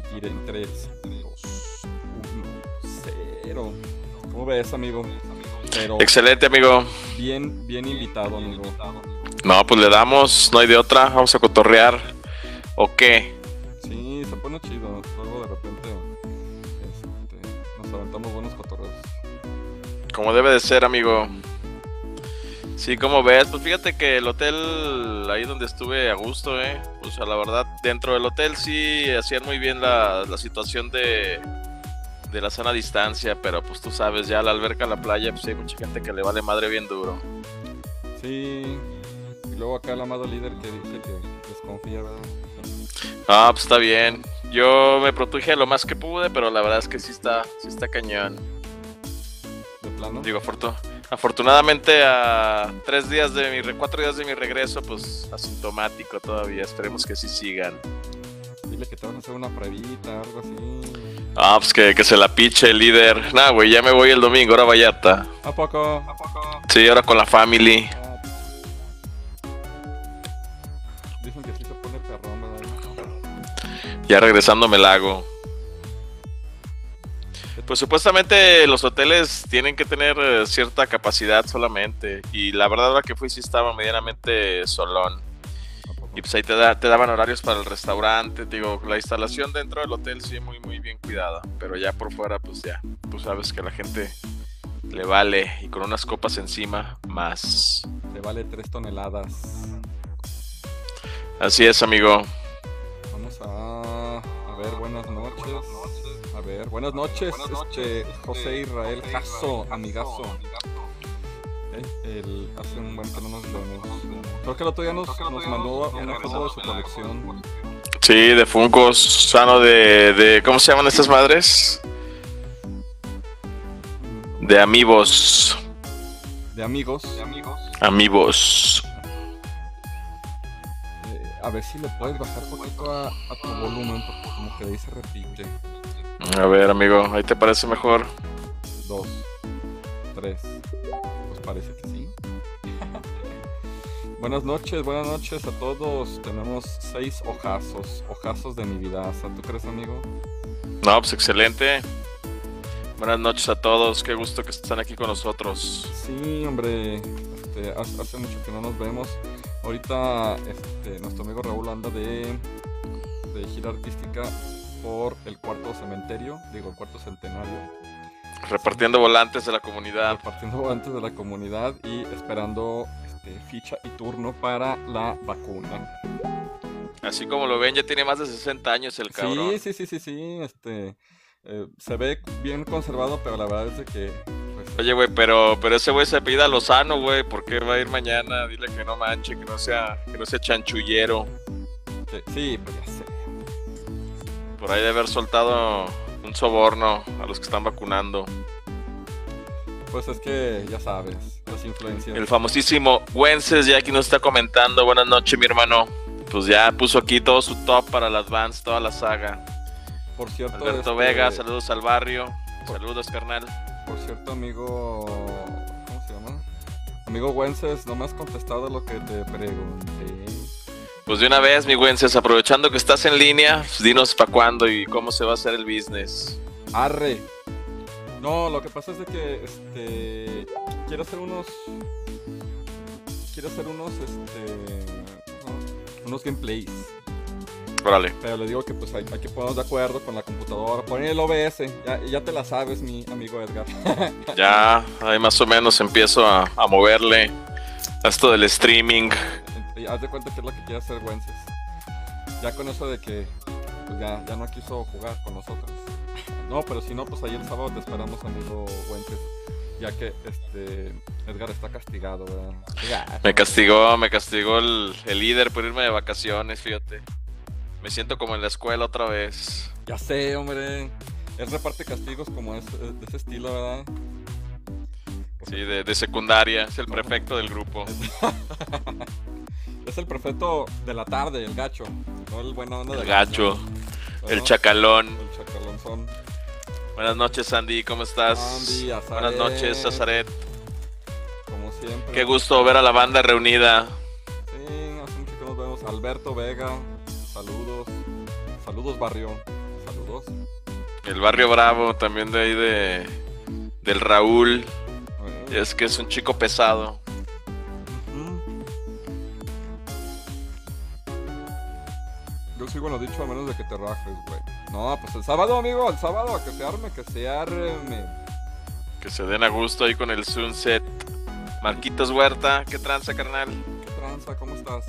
transmitir en 3, 2, 1, 0. ¿Cómo ves, amigo? Pero Excelente, amigo. Bien, bien invitado, amigo. No, pues le damos, no hay de otra, vamos a cotorrear. ¿O qué? Sí, se pone chido. Luego de repente este, nos aventamos buenos cotorreos. Como debe de ser, amigo. Sí, como ves, pues fíjate que el hotel ahí donde estuve a gusto, eh, pues a la verdad dentro del hotel sí hacían muy bien la, situación de, de la sana distancia, pero pues tú sabes, ya la alberca, la playa, pues hay mucha gente que le vale madre bien duro. Sí, y luego acá el amado líder que dice que desconfía, ¿verdad? Ah, pues está bien. Yo me produje lo más que pude, pero la verdad es que sí está, sí está cañón. ¿De plano? Digo, foto afortunadamente a tres días de mi cuatro días de mi regreso, pues asintomático todavía. Esperemos que sí sigan. Dile que te van a hacer una pruebita, algo así. Ah, pues que, se la piche el líder. Nah, güey, ya me voy el domingo, ahora Vallata. ¿A poco? ¿A poco? Sí, ahora con la family. Ah, dicen que sí se pone perrón, ¿verdad? Ya regresando me la hago. Pues supuestamente los hoteles tienen que tener eh, cierta capacidad solamente. Y la verdad la que fui sí estaba medianamente solón. Y pues ahí te, te daban horarios para el restaurante. Digo, la instalación dentro del hotel sí muy muy bien cuidada. Pero ya por fuera pues ya, tú sabes que la gente le vale. Y con unas copas encima, más. Le vale tres toneladas. Así es, amigo. Vamos a, a ver, buenas noches ver, buenas noches, este, José Israel Jasso, amigazo. Eh, hace un buen que no nos vemos. Creo que el otro día nos, nos mandó una foto de su colección. Sí, de Funkos, sano de, de. ¿Cómo se llaman estas madres? De amigos. De amigos. De amigos. Amigos. Eh, a ver si le puedes bajar un poquito a, a tu volumen, porque como que ahí se repite. A ver, amigo, ¿ahí te parece mejor? Dos, tres. Pues parece que sí. buenas noches, buenas noches a todos. Tenemos seis hojazos, hojazos de mi vida. ¿Tú crees, amigo? No, pues excelente. Buenas noches a todos, qué gusto que están aquí con nosotros. Sí, hombre, este, hace mucho que no nos vemos. Ahorita este, nuestro amigo Raúl anda de, de gira artística por el cuarto cementerio, digo, el cuarto centenario. Repartiendo volantes de la comunidad. Repartiendo volantes de la comunidad y esperando este, ficha y turno para la vacuna. Así como lo ven, ya tiene más de 60 años el cabrón. Sí, sí, sí, sí, sí. Este, eh, se ve bien conservado, pero la verdad es de que... Pues, Oye, güey, pero, pero ese güey se pida Lozano, güey. ¿Por qué va a ir mañana? Dile que no manche, que no sea, que no sea chanchullero. Sí, pues ya sé. Por ahí de haber soltado un soborno a los que están vacunando. Pues es que ya sabes, las influencias. El famosísimo Wences ya aquí nos está comentando. Buenas noches, mi hermano. Pues ya puso aquí todo su top para las Vans, toda la saga. Por cierto, Alberto este, Vega, saludos al barrio. saludos, carnal. Por cierto, amigo. ¿Cómo se llama? Amigo Wences, no me has contestado lo que te pregunté. Pues de una vez, mi Wences, aprovechando que estás en línea, pues dinos para cuándo y cómo se va a hacer el business. Arre. No, lo que pasa es de que este quiero hacer unos quiero hacer unos este unos gameplays. Órale. Pero le digo que pues hay, que ponernos de acuerdo con la computadora, poner el OBS, ya, ya te la sabes, mi amigo Edgar. ya, ahí más o menos empiezo a, a moverle a esto del streaming haz de cuenta que es lo que quiere hacer Wences. Ya con eso de que pues ya, ya no quiso jugar con nosotros. No, pero si no, pues ahí el sábado te esperamos, amigo Wences. Ya que este Edgar está castigado, Me castigó, me castigó el, líder por irme de vacaciones, fíjate. Me siento como en la escuela otra vez. Ya sé, hombre. Él reparte castigos como de ese estilo, ¿verdad? Sí, de, de secundaria. Es el prefecto del grupo. Es el prefecto de la tarde, el gacho. No el bueno El gacho. El chacalón. El chacalón son. Buenas noches, Andy. ¿Cómo estás? Buenas noches, Zazaret. Como siempre. Qué gusto ver a la banda reunida. Sí, hace mucho que nos vemos. Alberto Vega, saludos. Saludos, barrio. Saludos. El barrio Bravo, también de ahí de. Del Raúl. Es que es un chico pesado. Sigo lo dicho a menos de que te rajes, güey. No, pues el sábado, amigo, el sábado, que se arme, que se arme. Que se den a gusto ahí con el Sunset. Marquitos Huerta, ¿qué tranza, carnal? ¿Qué tranza? ¿Cómo estás?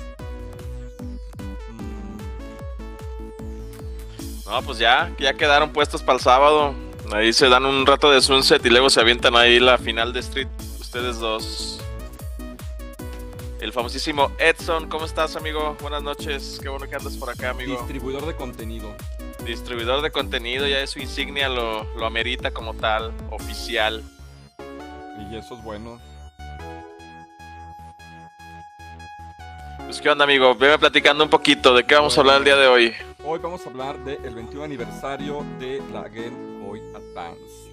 No, pues ya, ya quedaron puestos para el sábado. Ahí se dan un rato de Sunset y luego se avientan ahí la final de Street. Ustedes dos. El famosísimo Edson, ¿cómo estás, amigo? Buenas noches, qué bueno que andas por acá, amigo. Distribuidor de contenido. Distribuidor de contenido, ya es su insignia, lo, lo amerita como tal, oficial. Y eso es bueno. Pues qué onda, amigo, veme platicando un poquito, ¿de qué vamos a hablar el día de hoy? Hoy vamos a hablar del 21 aniversario de la Game Boy Advance.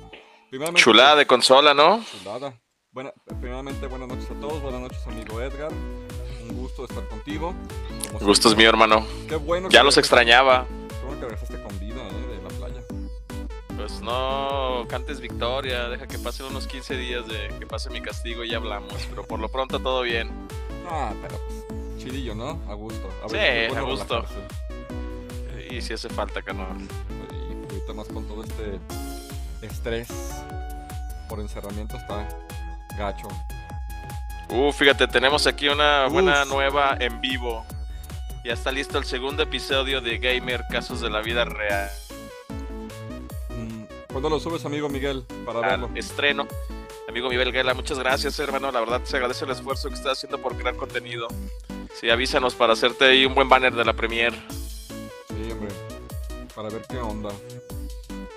Chulada de consola, ¿no? Chulada. Bueno, primeramente, buenas noches a todos. Buenas noches, amigo Edgar. Un gusto estar contigo. El gusto es mío, hermano. Qué bueno. Ya los extrañaba. Qué bueno que regresaste con vida, ¿eh? De la playa. Pues no, cantes victoria. Deja que pasen unos 15 días de que pase mi castigo y ya hablamos. Pero por lo pronto todo bien. Ah, pero pues, chidillo, ¿no? A gusto. A sí, a gusto. Y si hace falta, canal. Y ahorita más con todo este estrés por encerramiento está Gacho. Uh, fíjate, tenemos aquí una buena nueva en vivo. Ya está listo el segundo episodio de Gamer Casos de la Vida Real. Mm, ¿Cuándo lo subes, amigo Miguel? Para verlo. Estreno. Amigo Miguel Gela, muchas gracias, hermano. La verdad, se agradece el esfuerzo que estás haciendo por crear contenido. Sí, avísanos para hacerte ahí un buen banner de la premier. Sí, hombre. Para ver qué onda.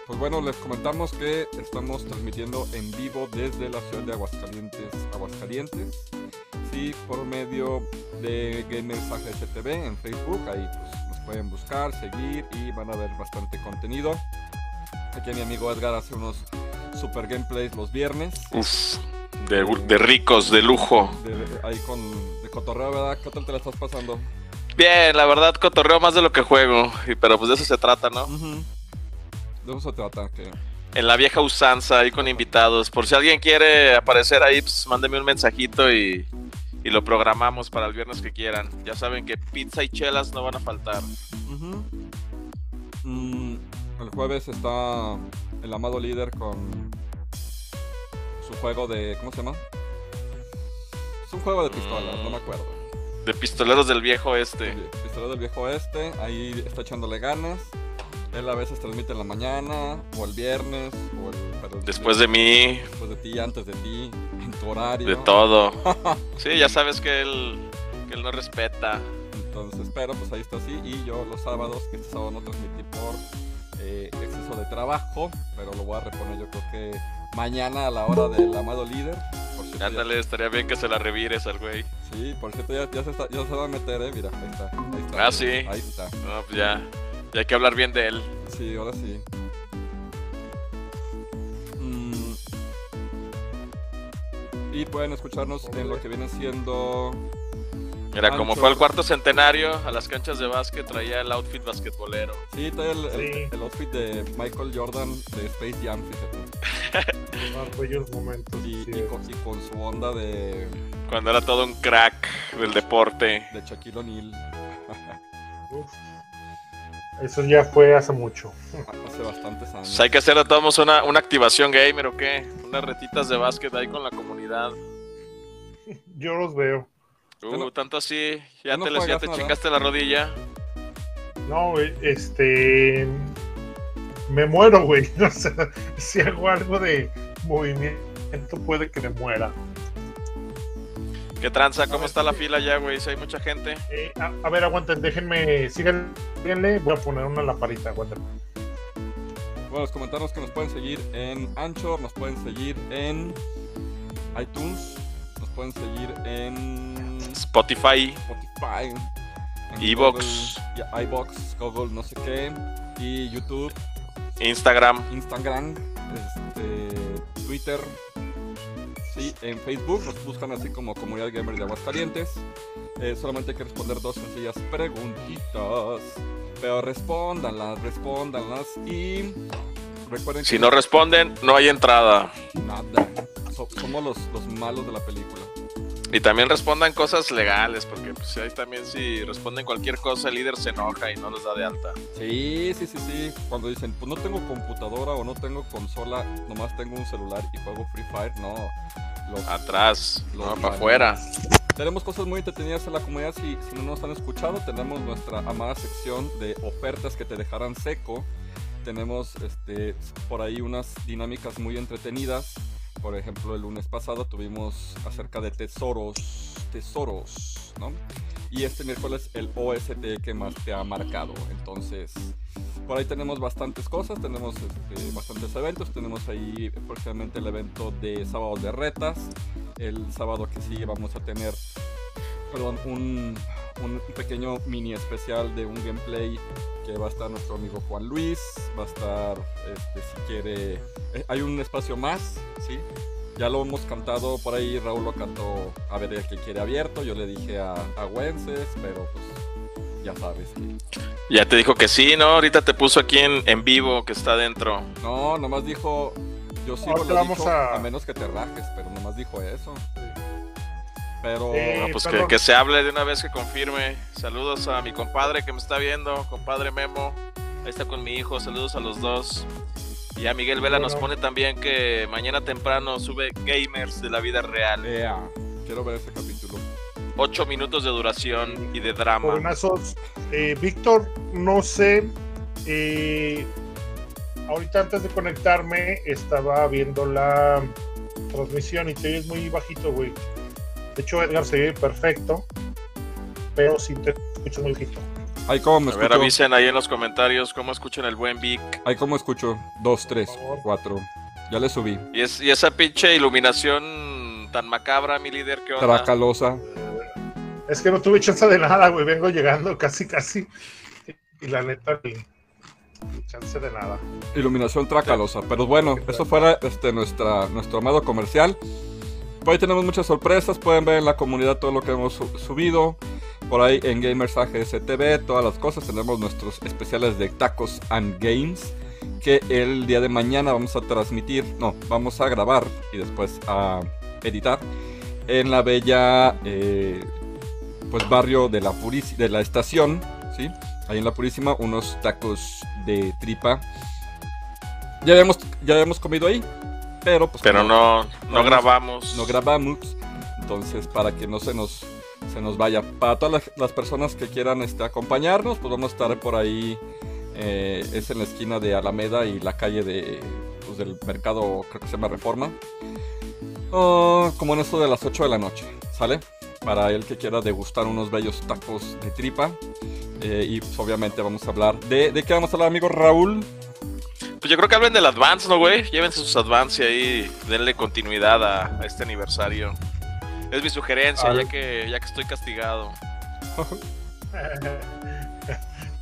Pues bueno, les comentamos que estamos transmitiendo en vivo desde la ciudad de Aguascalientes, Aguascalientes. Sí, por medio de Gamers AGSTV en Facebook, ahí pues, nos pueden buscar, seguir y van a ver bastante contenido. Aquí mi amigo Edgar hace unos super gameplays los viernes. Uf, de, ricos, de lujo. ahí con de cotorreo, ¿verdad? ¿Qué tal te la estás pasando? Bien, la verdad cotorreo más de lo que juego, pero pues de eso se trata, ¿no? De eso se trata, que... En la vieja usanza, ahí con invitados. Por si alguien quiere aparecer ahí, pues mándeme un mensajito y, y lo programamos para el viernes que quieran. Ya saben que pizza y chelas no van a faltar. Mm, el jueves está el amado líder con su juego de. ¿Cómo se llama? Es un juego de pistolas, no me acuerdo. De pistoleros del viejo este. Pistoleros del viejo este, ahí está echándole ganas. Él a veces transmite en la mañana, o el viernes, o el, después de mí. Después de ti, antes de ti, en tu horario. De todo. sí, ya sabes que él, que él no respeta. Entonces, pero pues ahí está así. Y yo los sábados, que este sábado no transmití por eh, exceso de trabajo, pero lo voy a reponer yo creo que mañana a la hora del amado líder. Ándale, estaría bien que se la revires al güey. Sí, por cierto, ya, ya, se, está, ya se va a meter, eh. Mira, ahí está. Ahí está ah, sí. Ahí está. No, pues ya. Ya hay que hablar bien de él. Sí, ahora sí. Mm. Y pueden escucharnos en lo que viene siendo. Mira, como fue el cuarto centenario, a las canchas de básquet traía el outfit basquetbolero. Sí, traía el, outfit de Michael Jordan de Space Jam, fíjate. bellos momentos. Y, con, su onda de. Cuando era todo un crack del deporte. De Shaquille O'Neal. Eso ya fue hace mucho. Hace bastantes años. Pues hay que hacer a todos una, una activación gamer o qué. Unas retitas de básquet ahí con la comunidad. Yo los veo. Uh, tanto así. Ya te, les, ya te chingaste la rodilla. No, este. Me muero, güey. O sea, si hago algo de movimiento, puede que me muera. ¿Qué tranza? ¿Cómo está la fila ya, güey? Si hay mucha gente. Eh, a, ver, aguanten, déjenme, síganle, voy a poner una lamparita, aguanten. Bueno, los comentarios que nos pueden seguir en Anchor, nos pueden seguir en iTunes, nos pueden seguir en Spotify, Spotify, Evox, iBox, Google, no sé qué, y YouTube, Instagram, Instagram, este, Twitter, en Facebook nos buscan así como Comunidad Gamer de Aguascalientes. Eh, solamente hay que responder dos sencillas preguntitas. Pero respóndanlas, respóndanlas y recuerden que Si no responden, no hay entrada. nada. So- somos los, los malos de la película. Y también respondan cosas legales, porque pues ahí también si responden cualquier cosa, el líder se enoja y no los da de alta. Sí, sí, sí, sí. Cuando dicen, pues no tengo computadora o no tengo consola, nomás tengo un celular y juego Free Fire, no. Los, Atrás, Los no, para afuera. Tenemos cosas muy entretenidas en la comunidad. Si, si no nos han escuchado, tenemos nuestra amada sección de ofertas que te dejarán seco. Tenemos este, por ahí unas dinámicas muy entretenidas. Por ejemplo, el lunes pasado tuvimos acerca de tesoros. Tesoros, ¿no? Y este miércoles el OST que más te ha marcado. Entonces, por ahí tenemos bastantes cosas. Tenemos este, bastantes eventos. Tenemos ahí próximamente el evento de sábado de retas. El sábado que sigue vamos a tener perdón, un, un pequeño mini especial de un gameplay que va a estar nuestro amigo Juan Luis, va a estar, este, si quiere, eh, hay un espacio más, ¿sí? Ya lo hemos cantado por ahí, Raúl lo cantó a ver el que quiere abierto, yo le dije a, a Wences, pero pues ya sabes que... Ya te dijo que sí, ¿no? Ahorita te puso aquí en, en vivo que está dentro. No, nomás dijo, yo sigo le vamos dicho, a- a... menos que te rajes, pero nomás dijo eso. Pero... Eh, No, pues que, se hable de una vez que confirme. Saludos a mi compadre que me está viendo, compadre Memo. Ahí está con mi hijo, saludos a los dos. Y a Miguel Vela nos pone también que mañana temprano sube Gamers de la vida real. Ea, quiero ver ese capítulo. Ocho minutos de duración y de drama. Eh, Víctor, no sé. eh, ahorita antes de conectarme estaba viendo la transmisión y te oyes muy bajito, güey. De hecho, Edgar se ve perfecto, pero sí te escucho muy bajito. Ahí como me A ver, avisen ahí en los comentarios cómo escuchan el buen Vic. Ahí como escucho. Dos, tres, cuatro. Ya le subí. Y, es, y esa pinche iluminación tan macabra, mi líder, ¿qué onda? Tracalosa. Es que no tuve chance de nada, güey. Vengo llegando casi, casi. Y la neta, ni, ni chance de nada. Iluminación tracalosa. Pero bueno, eso fuera este, nuestra, nuestro amado comercial. Por ahí tenemos muchas sorpresas. Pueden ver en la comunidad todo lo que hemos su- subido. Por ahí en Gamers AGS TV, todas las cosas. Tenemos nuestros especiales de Tacos and Games. Que el día de mañana vamos a transmitir. No, vamos a grabar y después a editar. En la bella eh, pues barrio de la, Puris- de la estación. ¿sí? Ahí en la Purísima, unos tacos de tripa. Ya habíamos, ya habíamos comido ahí, pero pues Pero no, no Vamos- grabamos. no grabamos. Entonces, para que no se nos, se nos vaya. Para todas las, las personas que quieran este, acompañarnos, pues vamos a estar por ahí. eh, es en la esquina de Alameda y la calle de, pues, del mercado, creo que se llama Reforma. Oh, como en esto de las 8 de la noche, ¿sale? Para el que quiera degustar unos bellos tacos de tripa. Eh, y pues, obviamente vamos a hablar de... ¿De qué vamos a hablar, amigo Raúl? Pues yo creo que hablen del Advance, ¿no, güey? Llévense sus Advance y ahí denle continuidad a, a este aniversario. Es mi sugerencia, ya que, ya que estoy castigado.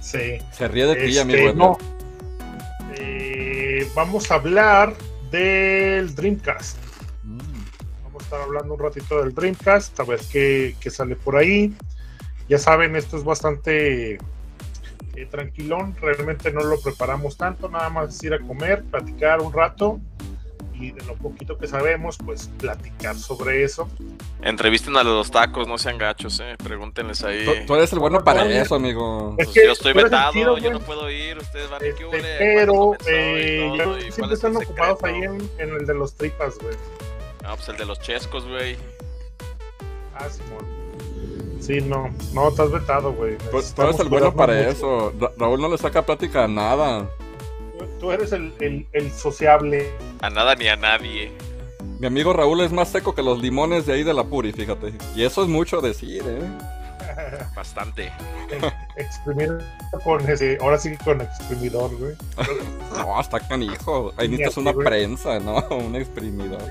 sí. Se ríe de ti, Este, amigo. Edgar. no. Eh, vamos a hablar del Dreamcast. Mm. Vamos a estar hablando un ratito del Dreamcast, a ver qué, qué sale por ahí. Ya saben, esto es bastante eh, tranquilón, realmente no lo preparamos tanto, nada más es ir a comer, platicar un rato y de lo poquito que sabemos, pues platicar sobre eso. Entrevisten a los tacos, no sean gachos, eh. Pregúntenles ahí. Tú, tú eres el bueno para eso, amigo. Es Pues que yo estoy vetado, chido, yo no puedo ir. Ustedes van a Este, ¿qué pero ¿Cuándo comenzó y eh, siempre es están ocupados ahí en, en el de los tripas, güey. Ah, pues el de los chescos, güey. Ah, Simón. Sí, no, no, estás vetado, güey. Tú, tú eres el bueno para eso. Ra- Raúl no le saca plática a nada. Tú, tú eres el, el, el sociable. A nada ni a nadie. Mi amigo Raúl es más seco que los limones de ahí de la Puri, fíjate. Y eso es mucho decir, ¿eh? Bastante. Exprimir con ese, ahora sí con exprimidor, güey. No, está canijo. Ahí necesitas una prensa, ¿no? Un exprimidor.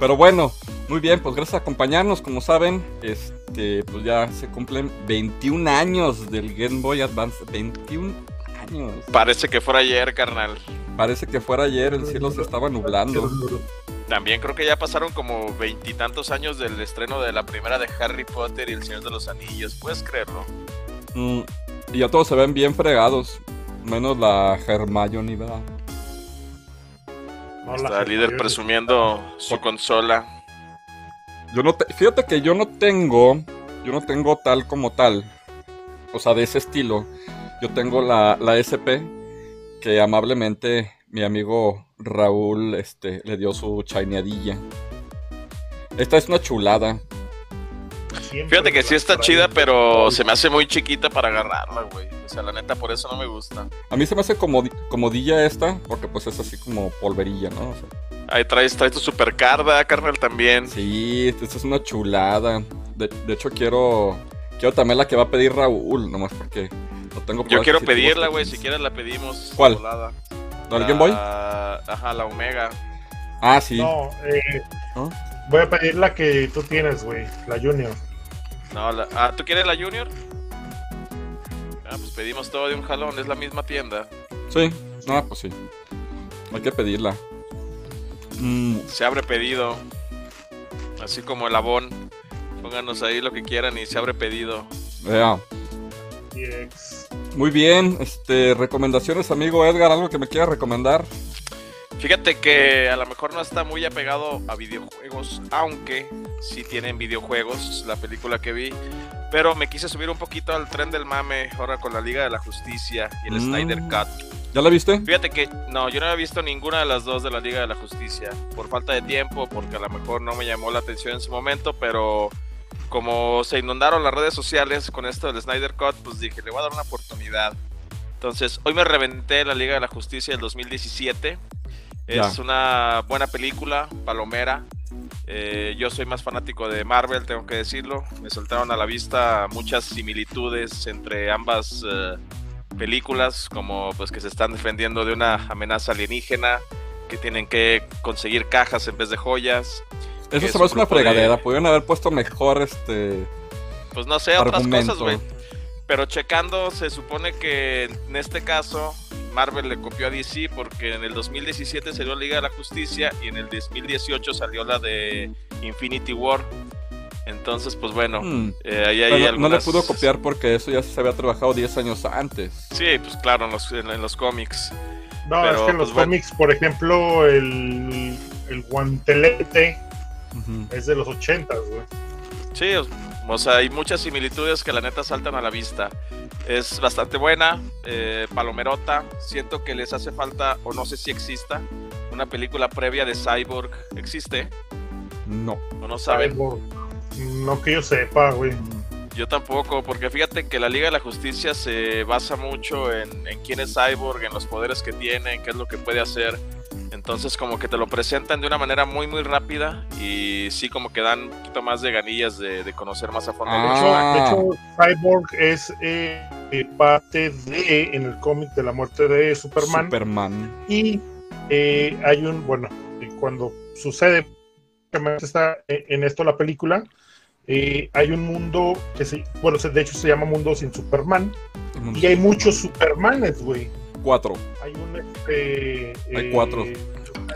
Pero bueno, muy bien, pues gracias por acompañarnos. Como saben, este, pues ya se cumplen 21 años del Game Boy Advance. 21 años. Parece que fuera ayer, carnal. Parece que fuera ayer, el cielo se estaba nublando. También creo que ya pasaron como veintitantos años del estreno de la primera de Harry Potter y el Señor de los Anillos. ¿Puedes creerlo? Mm, Y ya todos se ven bien fregados. Menos la Hermione, ¿verdad? No, la Está líder presumiendo su consola. Yo no te- fíjate que yo no tengo, yo no tengo tal como tal, o sea, de ese estilo. Yo tengo la, la SP que amablemente mi amigo Raúl este, le dio su chaineadilla. Esta es una chulada. siempre Fíjate que sí está chida, pero se me hace muy chiquita para agarrarla, güey. O sea, la neta, por eso no me gusta. A mí se me hace como, comodilla esta, porque pues es así como polverilla, ¿no? O sea, Ahí traes, traes tu supercarda, carnal, también. sí, esta es una chulada. De, de hecho quiero, quiero también la que va a pedir Raúl, nomás porque no tengo Yo quiero pedirla, güey. Si quieres la pedimos. ¿Cuál? volada. ¿La del Game Boy? La- Ajá, la Omega. Ah, sí. No, eh, ¿No? voy a pedir la que tú tienes, güey, la Junior. No, la... Ah, ¿tú quieres la Junior? Ah, pues pedimos todo de un jalón. Es la misma tienda. Sí, ah, pues sí. Hay que pedirla. Mm, Se abre pedido. Así como el Avon. Pónganos ahí lo que quieran y se abre pedido. vea. Muy bien, este, recomendaciones, amigo Edgar, algo que me quiera recomendar. Fíjate que a lo mejor no está muy apegado a videojuegos, aunque sí tienen videojuegos, la película que vi. Pero me quise subir un poquito al tren del mame ahora con la Liga de la Justicia y el Mm. Snyder Cut. ¿Ya la viste? Fíjate que no, yo no había visto ninguna de las dos de la Liga de la Justicia. Por falta de tiempo, porque a lo mejor no me llamó la atención en su momento, pero como se inundaron las redes sociales con esto del Snyder Cut, pues dije, le voy a dar una oportunidad. Entonces, hoy me reventé la Liga de la Justicia del 2017. Es Ya. una buena película, palomera. Eh, yo soy más fanático de Marvel, tengo que decirlo. Me saltaron a la vista muchas similitudes entre ambas eh, películas, como pues que se están defendiendo de una amenaza alienígena, que tienen que conseguir cajas en vez de joyas. Eso se me un hace una grupo de- fregadera. Pudieron haber puesto mejor este Pues no sé, otras argumento. cosas, güey. Pero checando, se supone que en este caso Marvel le copió a DC porque en el 2017 salió Liga de la Justicia y en el 2018 salió la de Infinity War. Entonces, pues bueno, Hmm, eh, ahí hay pero no le pudo copiar porque eso ya se había trabajado 10 años antes. Sí, pues claro, en los, en- en los cómics. No, Pero, es que en los pues, bueno. cómics, por ejemplo, el, el guantelete Es de los 80, güey. Sí, o- o sea, hay muchas similitudes que la neta saltan a la vista. Es bastante buena, eh, palomerota. Siento que les hace falta, o no sé si exista, una película previa de Cyborg. ¿Existe? No. ¿O no saben? Cyborg. No que yo sepa, güey. Yo tampoco, porque fíjate que la Liga de la Justicia se basa mucho en, en quién es Cyborg, en los poderes que tiene, en qué es lo que puede hacer. Entonces como que te lo presentan de una manera muy muy rápida y sí como que dan un poquito más de ganillas de, de conocer más a fondo. al De Ah. hecho, de hecho, Cyborg es eh, parte de, en el cómic de la muerte de Superman. Superman. Y eh, hay un, bueno, eh, cuando sucede está eh, en esto la película, eh, hay un mundo que se, bueno, se- de hecho se llama Mundo sin Superman, y hay muchos Supermanes, güey. Cuatro. Hay un, este, Hay eh, cuatro.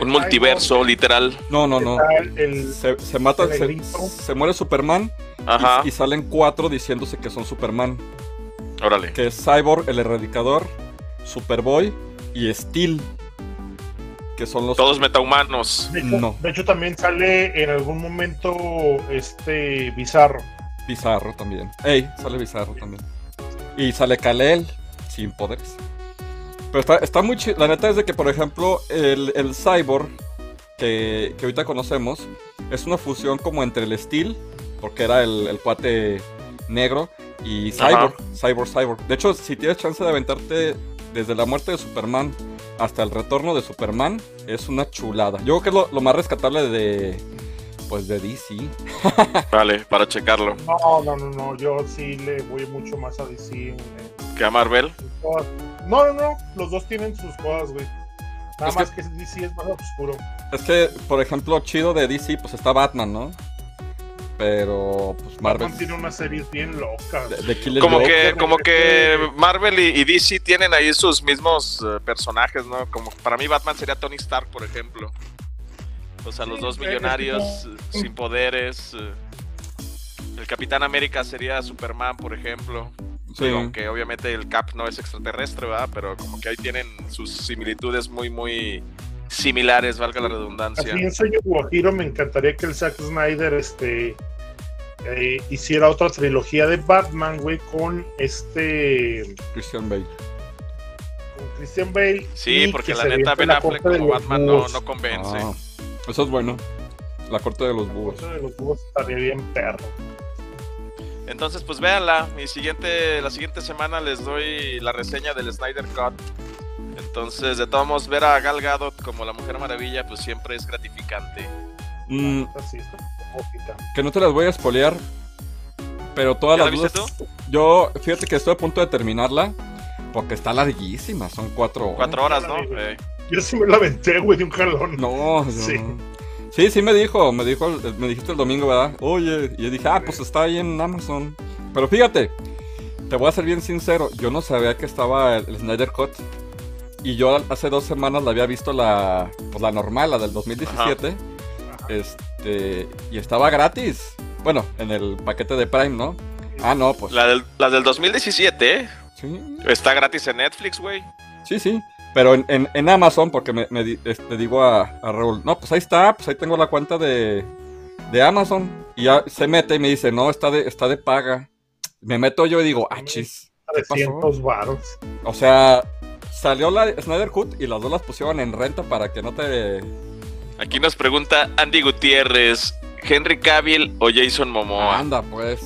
Un multiverso, literal. No, no, no. el- Se, se mata, el se, muere Superman y- Ajá, y, salen cuatro diciéndose que son Superman. órale. Que es Cyborg, el Erradicador, Superboy y Steel. Que son los... Todos metahumanos. de, hecho, No. de hecho, también sale en algún momento este Bizarro. Bizarro también. Ey, sale Bizarro también. Y sale Kalel, sin poderes. Pero está, está muy chido. La neta es de que, por ejemplo, el, el Cyborg que, que ahorita conocemos es una fusión como entre el Steel, porque era el, el cuate negro, y Cyborg, Cyborg, Cyborg. De hecho, si tienes chance de aventarte desde la muerte de Superman hasta el retorno de Superman, es una chulada. Yo creo que es lo, lo más rescatable de, pues, de DC. Vale, para checarlo. No, no, no, no, yo sí le voy mucho más a DC. Que a Marvel. No, no, no, los dos tienen sus cosas, güey. Nada Es más que... DC es más oscuro. Es que, por ejemplo, chido de DC, pues está Batman, ¿no? Pero, pues Marvel. Batman tiene unas series bien locas. De, de Killer Como que, como que Marvel y, y DC tienen ahí sus mismos eh, personajes, ¿no? Como para mí Batman sería Tony Stark, por ejemplo. O sea, los dos millonarios sin poderes. eh. El Capitán América sería Superman, por ejemplo. Sí. aunque obviamente el Cap no es extraterrestre, ¿verdad? Pero como que ahí tienen sus similitudes muy, muy similares, valga la redundancia. Así en Sueño Guajiro me encantaría que el Zack Snyder este, eh, hiciera otra trilogía de Batman, güey, con este... Christian Bale. Con Christian Bale. Sí, porque la neta Ben Affleck como Batman no, no, convence. Ah, eso es bueno. La corte de los búhos. La corte de los búhos estaría bien perro. Entonces, pues véanla. Mi siguiente, la siguiente semana les doy la reseña del Snyder Cut. Entonces, de todos modos, ver a Gal Gadot como la Mujer Maravilla, pues siempre es gratificante. Mm, que no te las voy a espolear, pero todas las dudas. Tú? Yo, fíjate que estoy a punto de terminarla, porque está larguísima, son cuatro horas. Cuatro horas, ¿no? Yo sí me la aventé, güey, de un jalón. No, sí. Sí, sí me dijo, me dijo, me dijiste el domingo, ¿verdad? Oye, y yo dije, ah, pues está ahí en Amazon. Pero fíjate, te voy a ser bien sincero, yo no sabía que estaba el, Snyder Cut. Y yo hace dos semanas la había visto la, pues la normal, la del 2017. Este, y estaba gratis. Bueno, en el paquete de Prime, ¿no? Ah, no, pues. La del, la del 2017, ¿eh? Sí. Está gratis en Netflix, güey. Sí, sí. Pero en, Amazon, porque me, este, digo a, Raúl, no, pues ahí está, pues ahí tengo la cuenta de, Amazon. Y ya se mete y me dice, no, está de, está de paga. Me meto yo y digo, ah, chis. 300 baros. O sea, salió la Snyder Cut y las dos las pusieron en renta para que no te. Aquí nos pregunta Andy Gutiérrez: ¿Henry Cavill o Jason Momoa? Anda, pues.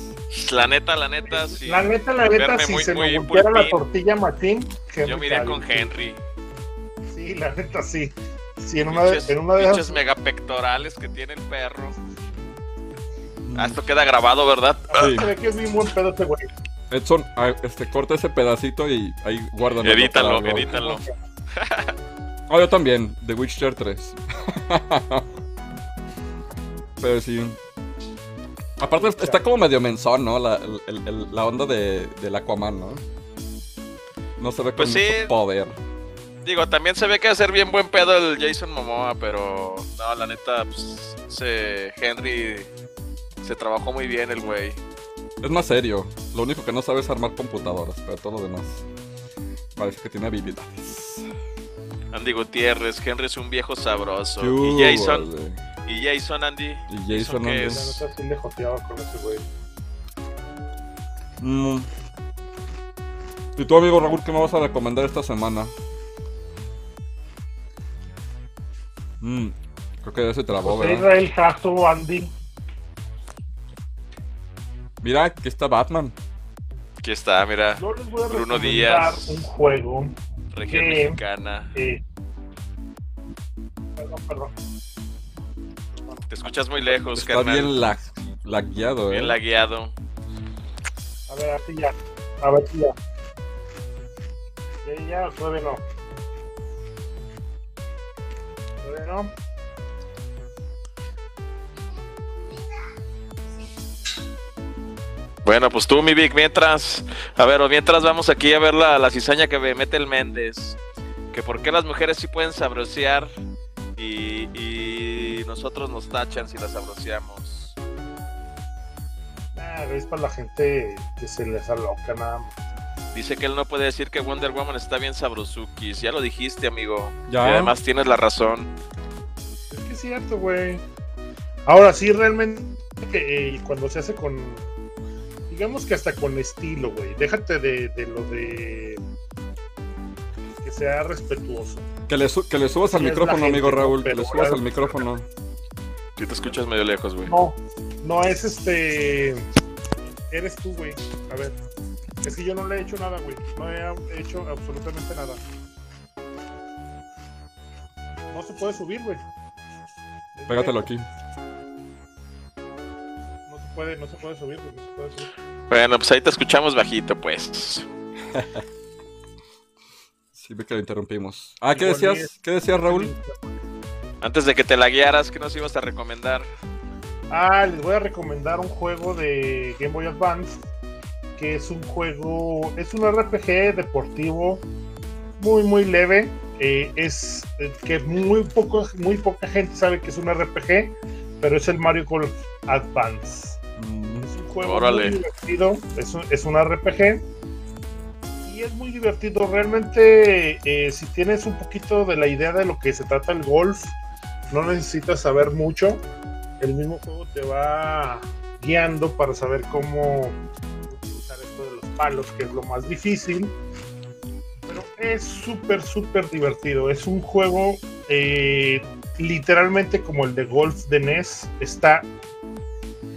La neta, la neta, sí. La neta, la neta, si se me volteara la tortilla Martín, yo miré con Henry. Sí, la neta sí. Sí, en una, de, en una de esas. megapectorales que tiene el perro. Ah, esto queda grabado, ¿verdad? Sí. Ve que es bien buen pedo este güey. Edson, ah, este, corta ese pedacito y ahí guárdalo. Edítalo, edítalo. oh, yo también, The Witcher 3. Pero sí. Aparte está como medio menzón, ¿no? La, la onda de, del Aquaman, ¿no? No se ve con pues mucho poder. Digo, también se ve que va a ser bien buen pedo el Jason Momoa, pero no, la neta, pues, ese Henry se trabajó muy bien el güey. Es más serio. Lo único que no sabe es armar computadoras, pero todo lo demás parece que tiene habilidades. Andy Gutiérrez, Henry es un viejo sabroso. y Jason. Y Jason, Andy. Y Jason, Andy. Es... le joteaba con ese güey. Mm. ¿Y tú, amigo Raúl, qué me vas a recomendar esta semana? Mm, creo que ya se trabó, ¿verdad? Israel Castro, Andy. Mira, aquí está Batman. Aquí está, mira. Yo les voy a Bruno Díaz. un juego. Región mexicana. Perdón, perdón. Te escuchas muy lejos, Está bien lag, lagueado, Bien eh. lagueado. A ver, así ya. A ver si ya. Ya, ya, todavía no. Bueno, pues tú, mi Vic, mientras, a ver, o mientras vamos aquí a ver la, la cizaña que me mete el Méndez, que por qué las mujeres sí pueden sabrosear y, y nosotros nos tachan si las sabroseamos. Nah, es para la gente que se les aloca nada más. Dice que él no puede decir que Wonder Woman está bien sabrosukis. Ya lo dijiste, amigo. ¿Ya? Y además tienes la razón. Es que es cierto, güey. Ahora sí, realmente, eh, cuando se hace con. Digamos que hasta con estilo, güey. Déjate de, lo de. Que sea respetuoso. Que le, que le subas al micrófono, amigo Raúl. Que le subas al micrófono. Si te escuchas medio lejos, güey. No, no es este. Eres tú, güey. A ver. Es que yo no le he hecho nada, güey. No he hecho absolutamente nada. No se puede subir, güey. Pégatelo aquí. No se puede, no se puede subir, güey. No se puede subir. Bueno, pues ahí te escuchamos bajito, pues. sí, ve que lo interrumpimos. Ah, ¿qué decías? ¿Qué decías, Raúl? Antes de que te la guiaras, ¿qué nos ibas a recomendar? Ah, les voy a recomendar un juego de Game Boy Advance que es un juego, es un RPG deportivo muy muy leve. Eh, es eh, que muy poco, muy poca gente sabe que es un RPG, pero es el Mario Golf Advance. Mm. Es un juego muy divertido, es un, es un RPG. Y es muy divertido. Realmente, eh, si tienes un poquito de la idea de lo que se trata el golf, no necesitas saber mucho. El mismo juego te va guiando para saber cómo palos, que es lo más difícil. Pero es súper, súper divertido. Es un juego eh, literalmente como el de golf de NES. Está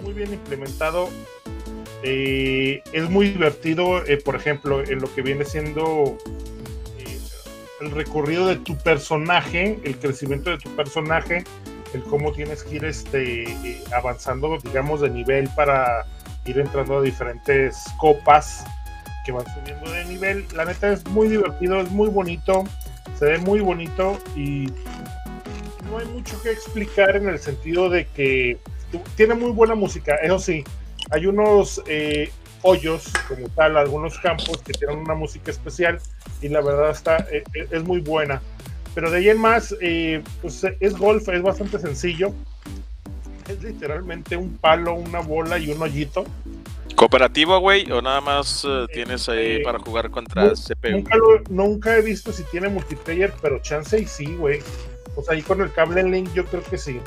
muy bien implementado. Eh, es muy divertido, eh, por ejemplo, en lo que viene siendo el recorrido de tu personaje, el crecimiento de tu personaje, el cómo tienes que ir este, avanzando, digamos, de nivel para ir entrando a diferentes copas que van subiendo de nivel. La neta es muy divertido, es muy bonito, se ve muy bonito y no hay mucho que explicar en el sentido de que tiene muy buena música, eso sí, hay unos eh, hoyos como tal, algunos campos que tienen una música especial y la verdad está, eh, eh, es muy buena. Pero de ahí en más, pues es golf, es bastante sencillo. Es literalmente un palo, una bola y un hoyito. ¿Cooperativo, güey? ¿O nada más tienes ahí para jugar contra CPU? Nunca, nunca he visto si tiene multiplayer, pero chance y sí, güey. Pues ahí con el cable en link yo creo que sí.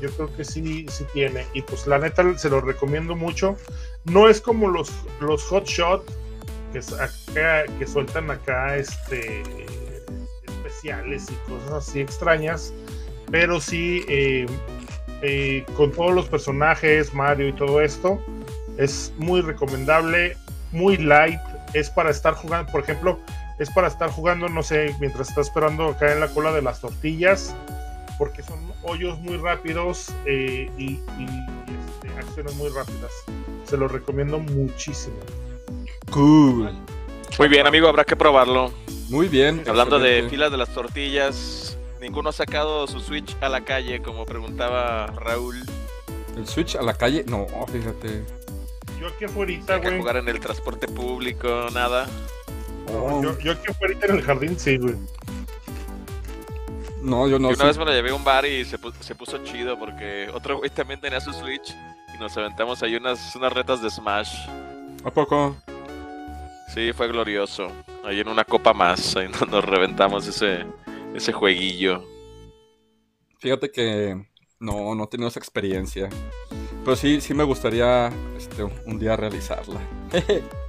Yo creo que sí, sí tiene. Y pues la neta se lo recomiendo mucho. No es como los, los hot shot que, que sueltan acá este, especiales y cosas así extrañas. Pero sí, eh, eh, con todos los personajes, Mario y todo esto, es muy recomendable, muy light. Es para estar jugando, por ejemplo, es para estar jugando, no sé, mientras está esperando acá en la cola de las tortillas, porque son hoyos muy rápidos eh, y, este, acciones muy rápidas. Se lo recomiendo muchísimo. Cool. Muy bien, amigo, habrá que probarlo. Muy bien. Hablando de filas de las tortillas, ninguno ha sacado su Switch a la calle, como preguntaba Raúl. ¿El Switch a la calle? No, fíjate. Yo aquí afuera, güey. jugar en el transporte público, nada. Oh. yo, yo, aquí afuera en el jardín, sí, güey. No, yo no. una vez me lo llevé a un bar y se, puso chido porque otro güey también tenía su Switch y nos aventamos ahí unas, unas retas de Smash. ¿A poco? Sí, fue glorioso. Ahí en una copa más, ahí nos reventamos ese, ese jueguillo. Fíjate que no, no he tenido esa experiencia. Pero sí, sí me gustaría este, un día realizarla.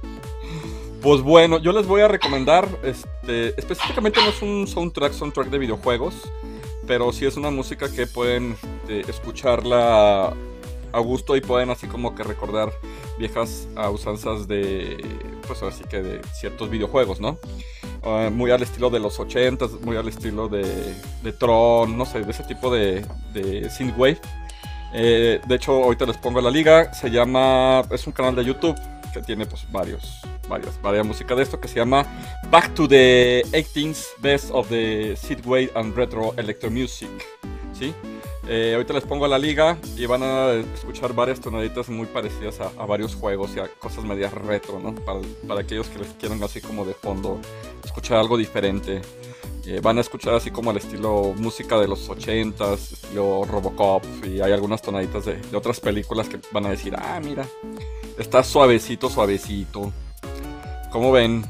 Pues bueno, yo les voy a recomendar, este, específicamente no es un soundtrack, soundtrack de videojuegos, pero sí es una música que pueden este, escucharla a gusto y pueden así como que recordar viejas usanzas de, pues así que de ciertos videojuegos, ¿no? Ah, muy al estilo de los 80s, muy al estilo de, de Tron, no sé, de ese tipo de, de synthwave. Eh, de hecho, ahorita les pongo la liga, se llama, es un canal de YouTube que tiene pues varios, varias, varias música de esto que se llama Back to the 18th Best of the Sidway and Retro Electro Music. ¿sí? Eh, ahorita les pongo la liga y van a escuchar varias tonaditas muy parecidas a, varios juegos y a cosas medias retro, ¿no? Para, para, aquellos que les quieran así como de fondo escuchar algo diferente. Eh, van a escuchar así como el estilo música de los 80s, estilo Robocop y hay algunas tonaditas de, de otras películas que van a decir, ah, mira, está suavecito, suavecito. ¿Cómo ven?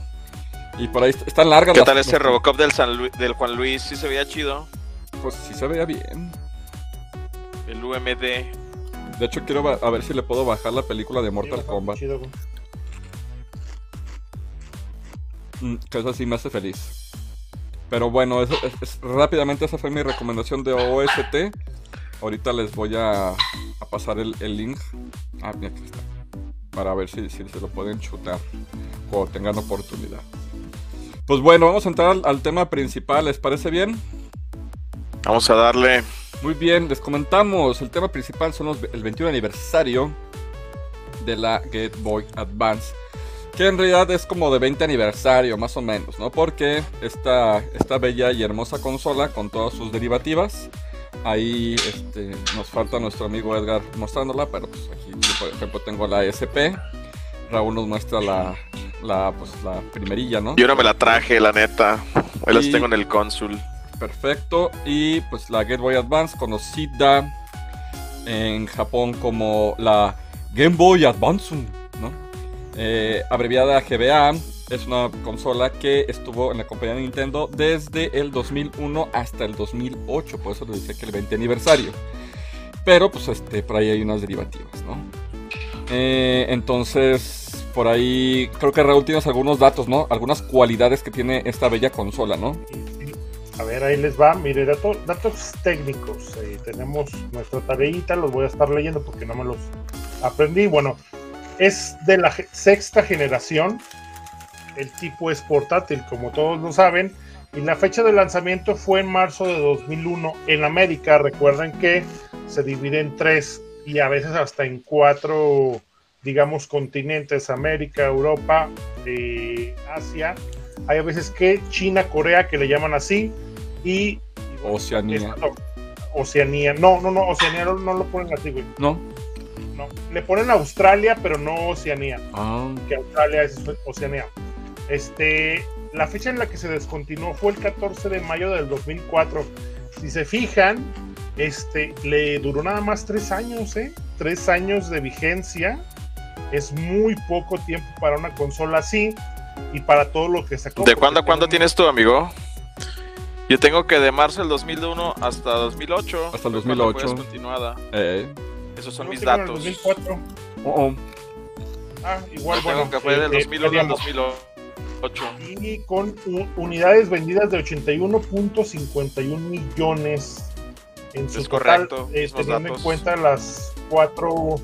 Y por ahí están largas ¿Qué tal ese Robocop del, del Juan Luis? ¿Sí se veía chido? Pues sí se veía bien. El UMD. De hecho, quiero a ver si le puedo bajar la película de Mortal Kombat. Mm, que eso sí me hace feliz. Pero bueno, rápidamente esa fue mi recomendación de OST. Ahorita les voy a, pasar el, el, link. Ah, mira, aquí está para ver si, se lo pueden chutar o tengan oportunidad. Pues bueno, vamos a entrar al, tema principal, ¿les parece bien? Vamos a darle. Muy bien, les comentamos, el tema principal son el 21 aniversario de la Game Boy Advance. Que en realidad es como de 20 aniversario, más o menos, ¿no? Porque esta, esta bella y hermosa consola, con todas sus derivativas, Ahí este, nos falta nuestro amigo Edgar mostrándola, pero pues aquí por ejemplo tengo la SP. Raúl nos muestra la, la, pues, la primerilla, ¿no? Yo no me la traje, la neta. Hoy las tengo en el cónsul. Perfecto. Y pues la Game Boy Advance, conocida en Japón como la Game Boy Advance, ¿no? Eh, abreviada GBA, es una consola que estuvo en la compañía de Nintendo desde el 2001 hasta el 2008, por eso le decía que el 20 aniversario. Pero pues este, por ahí hay unas derivativas, ¿no? Eh, entonces, por ahí creo que Raúl tienes algunos datos, ¿no? Algunas cualidades que tiene esta bella consola, ¿no? A ver, ahí les va. Mire, datos, datos técnicos. Eh, tenemos nuestra tareita, los voy a estar leyendo porque no me los aprendí. Bueno, es de la sexta generación. El tipo es portátil, como todos lo saben. Y la fecha de lanzamiento fue en marzo de 2001 en América. Recuerden que se divide en tres y a veces hasta en cuatro, digamos, continentes: América, Europa, eh, Asia. Hay a veces que China, Corea, que le llaman así, y. Oceanía. No, Oceanía. No, no, no, Oceanía no, no, lo ponen así, güey. No. No. Le ponen Australia, pero no Oceanía. Ah. Que Australia es Oceanía. Este. La fecha en la que se descontinuó fue el 14 de mayo del 2004. Si se fijan, este, le duró nada más tres años, ¿eh? Tres años de vigencia. Es muy poco tiempo para una consola así y para todo lo que sacó. ¿De cuándo a cuándo tienes tu amigo? Yo tengo que de marzo del 2001 hasta 2008. Hasta el 2008. Fue descontinuada. Eh. Esos son Yo mis en datos. 2004. Oh, oh. Ah, igual, Yo bueno. tengo que fue del eh, 2001 al digamos, 2008. Y con unidades vendidas de 81.51 millones en su Es total, correcto, eh, mismos teniendo en datos. cuenta las cuatro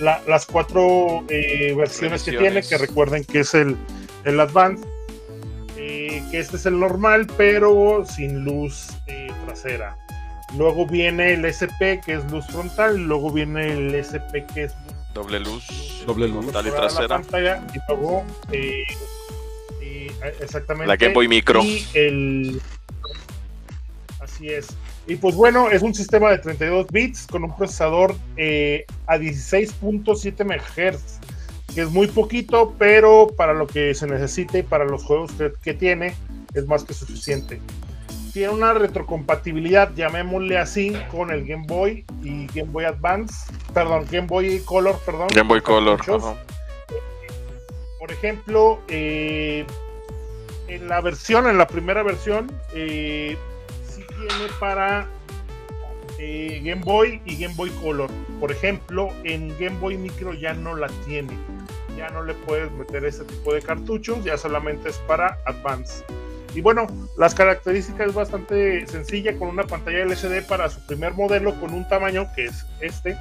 la- las cuatro eh, versiones que tiene, que recuerden que es el, el Advance, eh, que este es el normal, pero sin luz eh, trasera. Luego viene el SP, que es luz frontal, luego viene el SP, que es luz Doble luz. Doble luz. Frontal y trasera. pantalla, y luego eh, eh, exactamente La Game Boy Micro. y el así es y pues bueno es un sistema de 32 bits con un procesador eh, a 16.7 MHz que es muy poquito pero para lo que se necesite y para los juegos que, que tiene es más que suficiente tiene una retrocompatibilidad llamémosle así con el Game Boy y Game Boy Advance perdón Game Boy Color perdón Game Boy Color. ajá. Por ejemplo, eh, en la versión, en la primera versión, eh, sí tiene para eh, Game Boy y Game Boy Color. Por ejemplo, en Game Boy Micro ya no la tiene ya no le puedes meter ese tipo de cartuchos, ya solamente es para Advance. Y bueno, las características es bastante sencilla, con una pantalla LCD para su primer modelo con un tamaño que es este,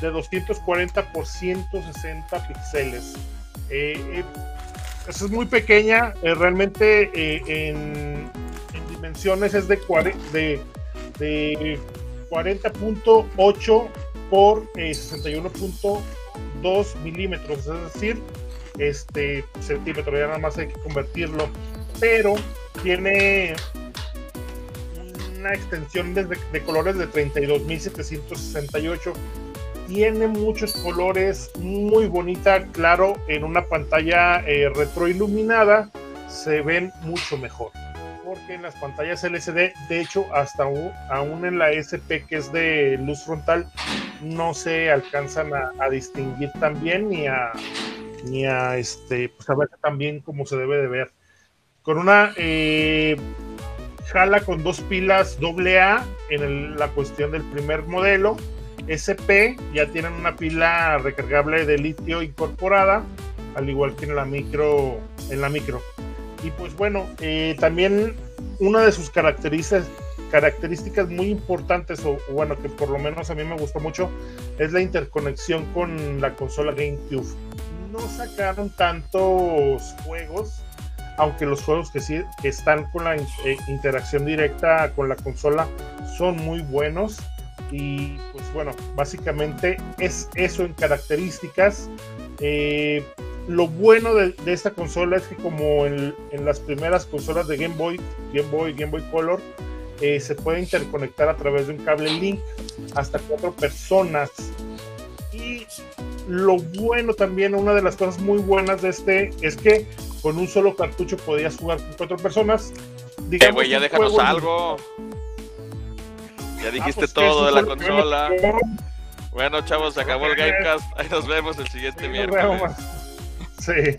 de 240 por 160 píxeles. Eh, eh es muy pequeña, eh, realmente eh, en, dimensiones es de, 40.8 por 61.8 2 milímetros, es decir, este centímetro, ya nada más hay que convertirlo, pero tiene una extensión de, de colores de 32.768. Tiene muchos colores, muy bonita, claro, en una pantalla eh, retroiluminada se ven mucho mejor. Porque en las pantallas LCD, de hecho, hasta aún, en la SP que es de luz frontal, no se alcanzan a, distinguir tan bien ni a, ni a este, pues a ver tan bien como se debe de ver. Con una eh, jala con dos pilas AA en la cuestión del primer modelo SP ya tienen una pila recargable de litio incorporada, al igual que en la micro. En la micro. Y pues bueno, eh, también una de sus características, características muy importantes, o, bueno, que por lo menos a mí me gustó mucho, es la interconexión con la consola GameCube. No sacaron tantos juegos, aunque los juegos que sí están con la eh, interacción directa con la consola son muy buenos y pues bueno, básicamente es eso en características. Eh, lo bueno de, de esta consola es que como en, en las primeras consolas de Game Boy, Game Boy, Game Boy Color, eh, se puede interconectar a través de un cable link hasta cuatro personas. Y lo bueno también, una de las cosas muy buenas de este es que con un solo cartucho podías jugar con cuatro personas. Eh, Digamos, güey, ya déjanos juego algo. Ya Ah, dijiste pues, todo de la consola. Bueno, chavos, se acabó el. Gamecast. Ahí nos vemos el siguiente Sí, miércoles. Sí.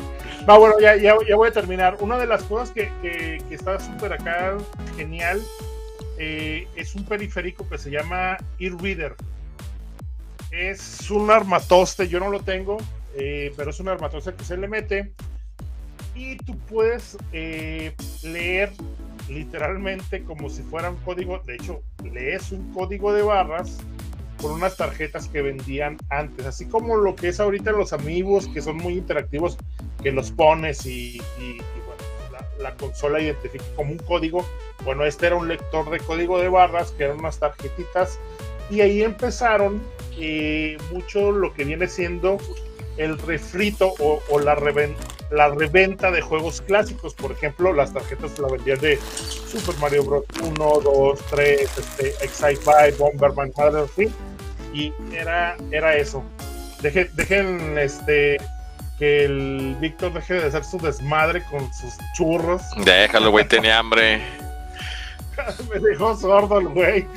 No, bueno, ya, ya, ya, voy a terminar. Una de las cosas que, que, que está súper acá genial eh, es un periférico que se llama eReader. Es un armatoste, yo no lo tengo, eh, pero es un armatoste que se le mete y tú puedes eh, leer literalmente como si fuera un código, de hecho, lees un código de barras con unas tarjetas que vendían antes, así como lo que es ahorita los amigos que son muy interactivos, que los pones y, bueno, la, consola identifica como un código. Bueno, este era un lector de código de barras, que eran unas tarjetitas, y ahí empezaron eh, mucho lo que viene siendo el refrito o, o la, reventa la reventa de juegos clásicos. Por ejemplo, las tarjetas la vendían de Super Mario Bros. 1, 2, 3, este, Excite Bomberman, Battlefield. Y era, era eso. Dejen, dejen este, que el Víctor deje de hacer su desmadre con sus churros. Déjalo, güey, tenía hambre. Me dejó sordo el güey.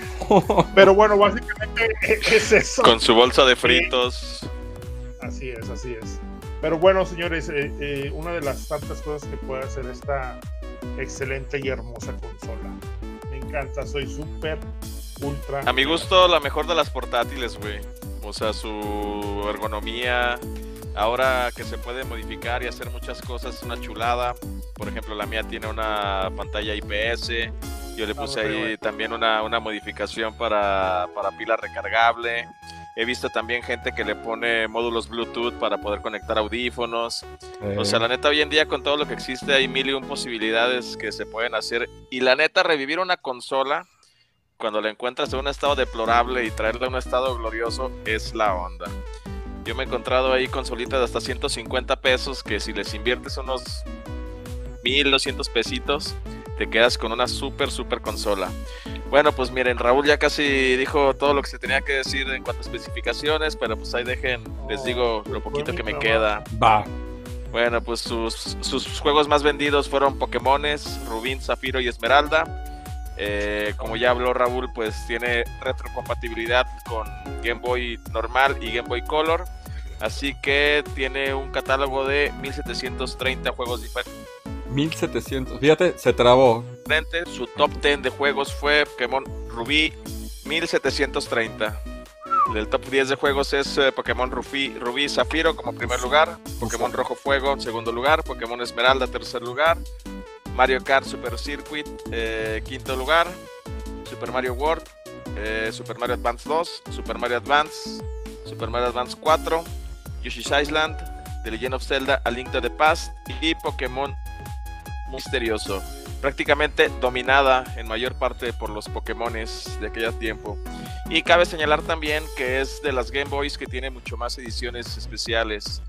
Pero bueno, básicamente es eso. Con su bolsa de fritos. así es, así es. Pero bueno, señores, eh, eh, una de las tantas cosas que puede hacer esta excelente y hermosa consola. Me encanta, soy súper, ultra. A mi gusto, la mejor de las portátiles, güey. O sea, su ergonomía, ahora que se puede modificar y hacer muchas cosas, es una chulada. Por ejemplo, la mía tiene una pantalla IPS. Yo le puse ahí también una, una modificación para, para pila recargable. He visto también gente que le pone módulos Bluetooth para poder conectar audífonos. O sea, la neta, hoy en día con todo lo que existe hay mil y un posibilidades que se pueden hacer. Y la neta, revivir una consola cuando la encuentras en un estado deplorable y traerla a un estado glorioso es la onda. Yo me he encontrado ahí consolitas de hasta 150 pesos que si les inviertes unos 1200 pesitos, te quedas con una super, super consola. Bueno, pues miren, Raúl ya casi dijo todo lo que se tenía que decir en cuanto a especificaciones, pero pues ahí dejen, les digo lo poquito que me queda. Va. Bueno, pues sus, sus juegos más vendidos fueron Pokémones, Rubín, Zafiro y Esmeralda. Eh, como ya habló Raúl, pues tiene retrocompatibilidad con Game Boy normal y Game Boy Color. Así que tiene un catálogo de 1730 juegos diferentes 1700. Fíjate, se trabó. Su top 10 de juegos fue Pokémon Rubí 1730. El top 10 de juegos es eh, Pokémon Rubí, Rubí Zafiro como primer lugar, Pokémon Rojo Fuego segundo lugar, Pokémon Esmeralda tercer lugar, Mario Kart Super Circuit eh, quinto lugar, Super Mario World, eh, Super Mario Advance 2, Super Mario Advance, Super Mario Advance 4, Yoshi's Island, The Legend of Zelda A Link to the Past y Pokémon misterioso, prácticamente dominada en mayor parte por los Pokémones de aquel tiempo. Y cabe señalar también que es de las Game Boys que tiene mucho más ediciones especiales,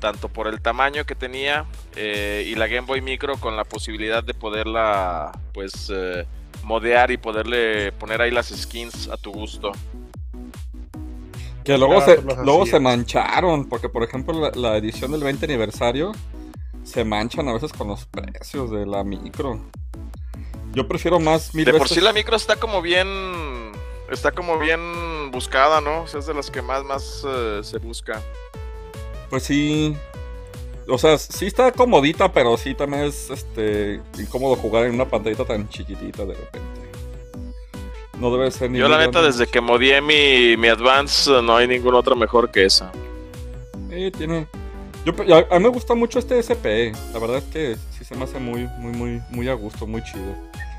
tanto por el tamaño que tenía eh, y la Game Boy Micro con la posibilidad de poderla pues eh, modear y poderle poner ahí las skins a tu gusto. Que luego, se, luego se mancharon, porque por ejemplo la edición del 20 aniversario se manchan a veces con los precios de la micro. Yo prefiero más mil De por sí la micro está como bien. Está como bien buscada, ¿no? es de las que más, más eh, se busca. Pues sí. O sea, sí está comodita, pero sí también es este incómodo jugar en una pantallita tan chiquitita de repente. No debe ser ni Yo la neta, desde que modié mi, mi Advance, no hay ninguna otra mejor que esa. Eh, tiene, yo, a, mí me gusta mucho este SP. La verdad es que sí se me hace muy, muy, muy, muy a gusto, muy chido.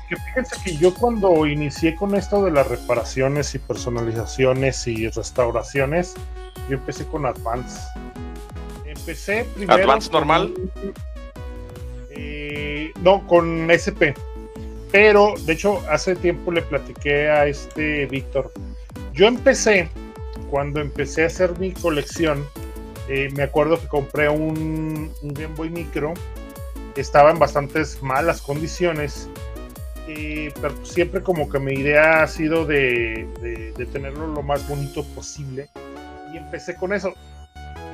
Que fíjense que yo cuando inicié con esto de las reparaciones y personalizaciones y restauraciones, yo empecé con Advance. Empecé primero. ¿Advance normal? Eh, no, con SP. Pero, de hecho, hace tiempo le platiqué a este Víctor. Yo empecé, cuando empecé a hacer mi colección, eh, me acuerdo que compré un, Game Boy Micro, estaba en bastantes malas condiciones, pero siempre como que mi idea ha sido de, tenerlo lo más bonito posible y empecé con eso.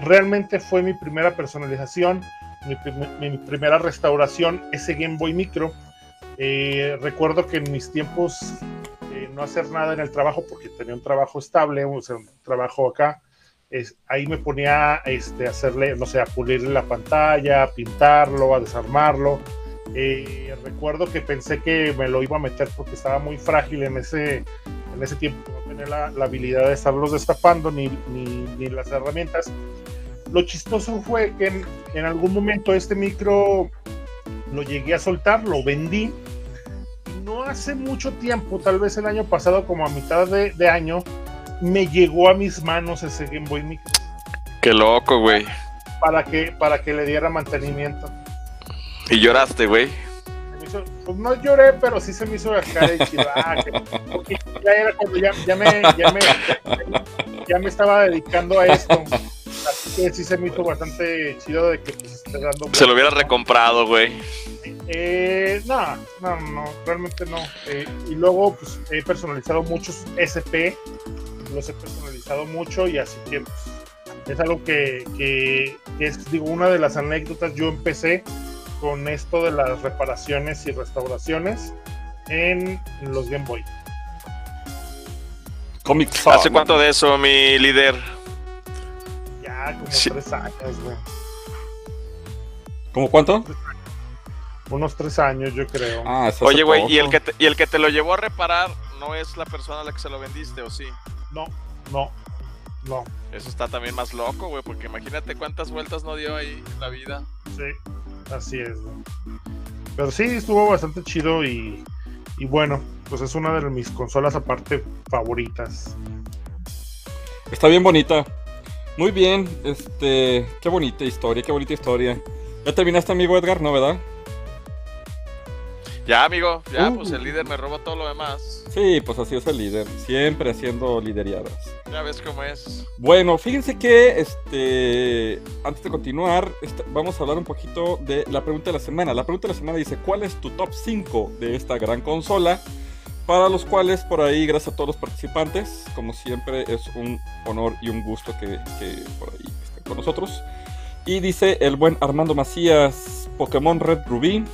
Realmente fue mi primera personalización, mi, primera restauración, ese Game Boy Micro. Eh, recuerdo que en mis tiempos eh, no hacer nada en el trabajo porque tenía un trabajo estable, un trabajo acá es, ahí me ponía este, a hacerle, no sé, a pulirle la pantalla, a pintarlo, a desarmarlo. Eh, recuerdo que pensé que me lo iba a meter porque estaba muy frágil en ese, en ese tiempo, la, la habilidad de estarlos destapando ni, ni, ni, las herramientas. Lo chistoso fue que en, en, algún momento este micro lo llegué a soltar, lo vendí. Y no hace mucho tiempo, tal vez el año pasado, como a mitad de, de año, me llegó a mis manos ese Game Boy Micro. Qué loco, güey. Para que, para que le diera mantenimiento. ¿Y lloraste, güey? Pues no lloré, pero sí se me hizo acá de chido. Ah, ya era cuando ya, ya, me, ya, me, ya, me estaba dedicando a esto. Así que sí se me hizo bastante chido de que pues, esté dando. Se lo hubiera recomprado, güey. Eh, no, no, no, realmente no. Eh, y luego, pues he personalizado muchos SP, los he personalizado mucho y así que pues, es algo que, que, que es, digo, una de las anécdotas. Yo empecé con esto de las reparaciones y restauraciones en los Game Boy. ¿Hace cuánto de eso, mi líder? Ya, como sí. tres años, güey. ¿Cómo cuánto? Unos tres años, yo creo. Ah, Oye, güey, ¿y, el que te, ¿y el que te lo llevó a reparar no es la persona a la que se lo vendiste, o sí? No, no, no. Eso está también más loco, güey, porque imagínate cuántas vueltas no dio ahí la vida. Sí, Así es, güey. Pero sí, estuvo bastante chido y, y, bueno, pues es una de mis consolas aparte favoritas. Está bien bonita. Muy bien, este, qué bonita historia, qué bonita historia. ¿Ya terminaste, amigo Edgar? ¿No, verdad? Ya, amigo, ya, uh. pues el líder me robó todo lo demás. Sí, pues así es el líder, siempre haciendo lideriadas. Ya ves cómo es. Bueno, fíjense que, este, antes de continuar, vamos a hablar un poquito de la pregunta de la semana. La pregunta de la semana dice, ¿cuál es tu top 5 de esta gran consola? Para los cuales, por ahí, gracias a todos los participantes, como siempre, es un honor y un gusto que, que por ahí estén con nosotros. Y dice el buen Armando Macías, Pokémon Red Rubí,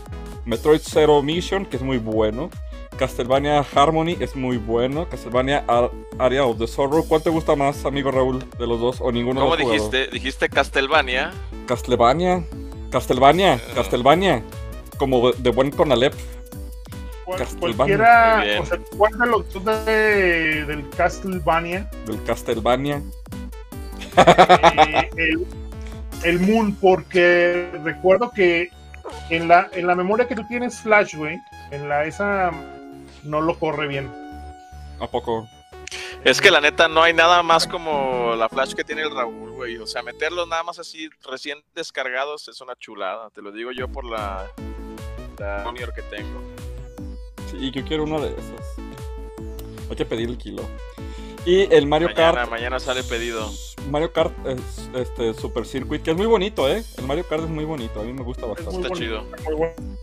Metroid Zero Mission, que es muy bueno. Castlevania Harmony es muy bueno. Castlevania Area of the Sorrow. ¿Cuál te gusta más, amigo Raúl, de los dos? ¿O ninguno ¿Cómo dijiste? ¿Dijiste Castlevania? Castlevania. Castlevania. Uh. Castlevania. Como de, de buen Conalep. Cualquiera, o sea, ¿cuál de los dos de, del Castlevania? Del Castlevania. Eh, el, el Moon, porque recuerdo que en la, en la memoria que tú tienes Flash, güey, en la esa no lo corre bien. ¿A poco? Es que la neta no hay nada más como la Flash que tiene el Raúl, güey. O sea, meterlos nada más así recién descargados es una chulada. Te lo digo yo por la, la monitor que tengo. Sí, yo quiero una de esas. Hay que pedir el kilo. Y el Mario mañana, Kart. Mañana sale pedido. Mario Kart es, este Super Circuit, que es muy bonito, ¿eh? El Mario Kart es muy bonito, a mí me gusta bastante. Está bonito, chido. Muy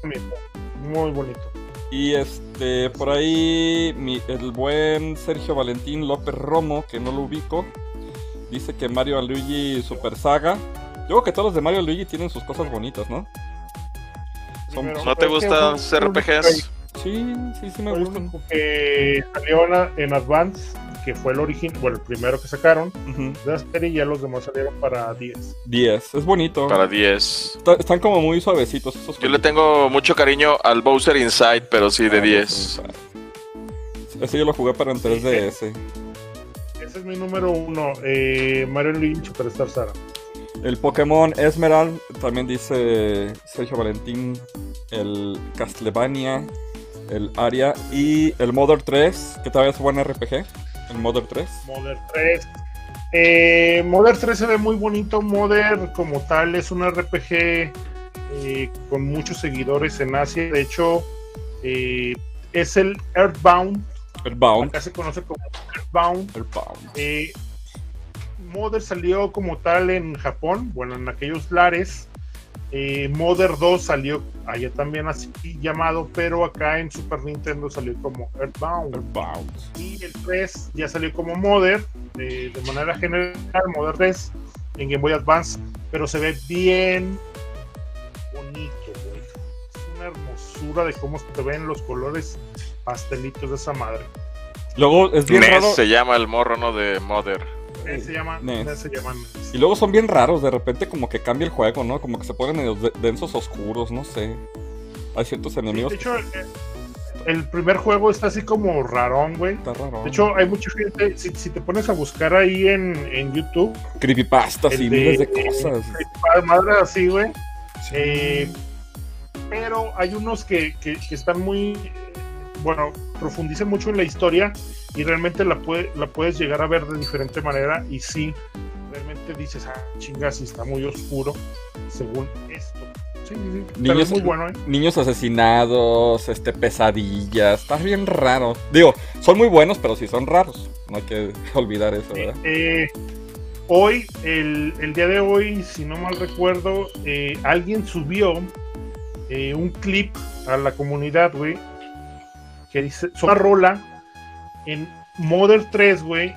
bonito. Muy bonito. Y este, por ahí, mi, el buen Sergio Valentín López Romo, que no lo ubico, dice que Mario Luigi Super Saga. Yo creo que todos los de Mario Luigi tienen sus cosas bonitas, ¿no? Son, ¿No te gustan RPGs? Sí, sí, sí me gustan. Que salió en Advance que fue el origen, bueno, el primero que sacaron uh -huh. de la serie y ya los demás salieron para 10. 10, es bonito. Para 10. Está, están como muy suavecitos esos Yo le tengo mucho cariño al Bowser Inside, pero sí de ah, 10. Ese yo lo jugué para en 3DS. Ese es mi número uno, eh, Mario Luigi Superstar Sara. El Pokémon Esmeralda, también dice Sergio Valentín, el Castlevania, el Aria y el Mother 3, que todavía es buen RPG. El Mother 3. Mother 3. Eh, Mother 3 se ve muy bonito. Mother como tal es un RPG eh, con muchos seguidores en Asia. De hecho, eh, es el Earthbound. Earthbound. Acá se conoce como Earthbound. Earthbound. Mother salió como tal en Japón, bueno, en aquellos lares. Eh, Mother 2 salió allá también así llamado, pero acá en Super Nintendo salió como Earthbound. Earthbound. Y el 3 ya salió como Mother, eh, de manera general, Mother 3 en Game Boy Advance, pero se ve bien bonito, güey. Es una hermosura de cómo se ven los colores pastelitos de esa madre. Luego es bien raro. se llama el morro, ¿no? De Mother. NES se llama, NES. NES se llama NES. Y luego son bien raros, de repente como que cambia el juego, ¿no? Como que se ponen medio de- densos oscuros, no sé. Hay ciertos enemigos De hecho, el primer juego está así como rarón, güey. está raro. De hecho, hay mucha gente, si, si te pones a buscar ahí en, en YouTube, creepypastas y de- miles de cosas. madre así, güey. Sí. Eh, pero hay unos que, que- que están muy, bueno, profundizan mucho en la historia y realmente la, puede, la puedes llegar a ver de diferente manera y sí, realmente dices, ah, chingas, sí está muy oscuro según esto. Sí, sí, sí, Niños- es muy bueno, ¿eh? Niños asesinados, este, pesadillas, está bien raro. Digo, son muy buenos, pero sí son raros. No hay que olvidar eso, ¿verdad? Eh, hoy, el, el día de hoy, si no mal recuerdo, eh, alguien subió eh, un clip a la comunidad, güey, que dice, una rola en Mother 3, güey,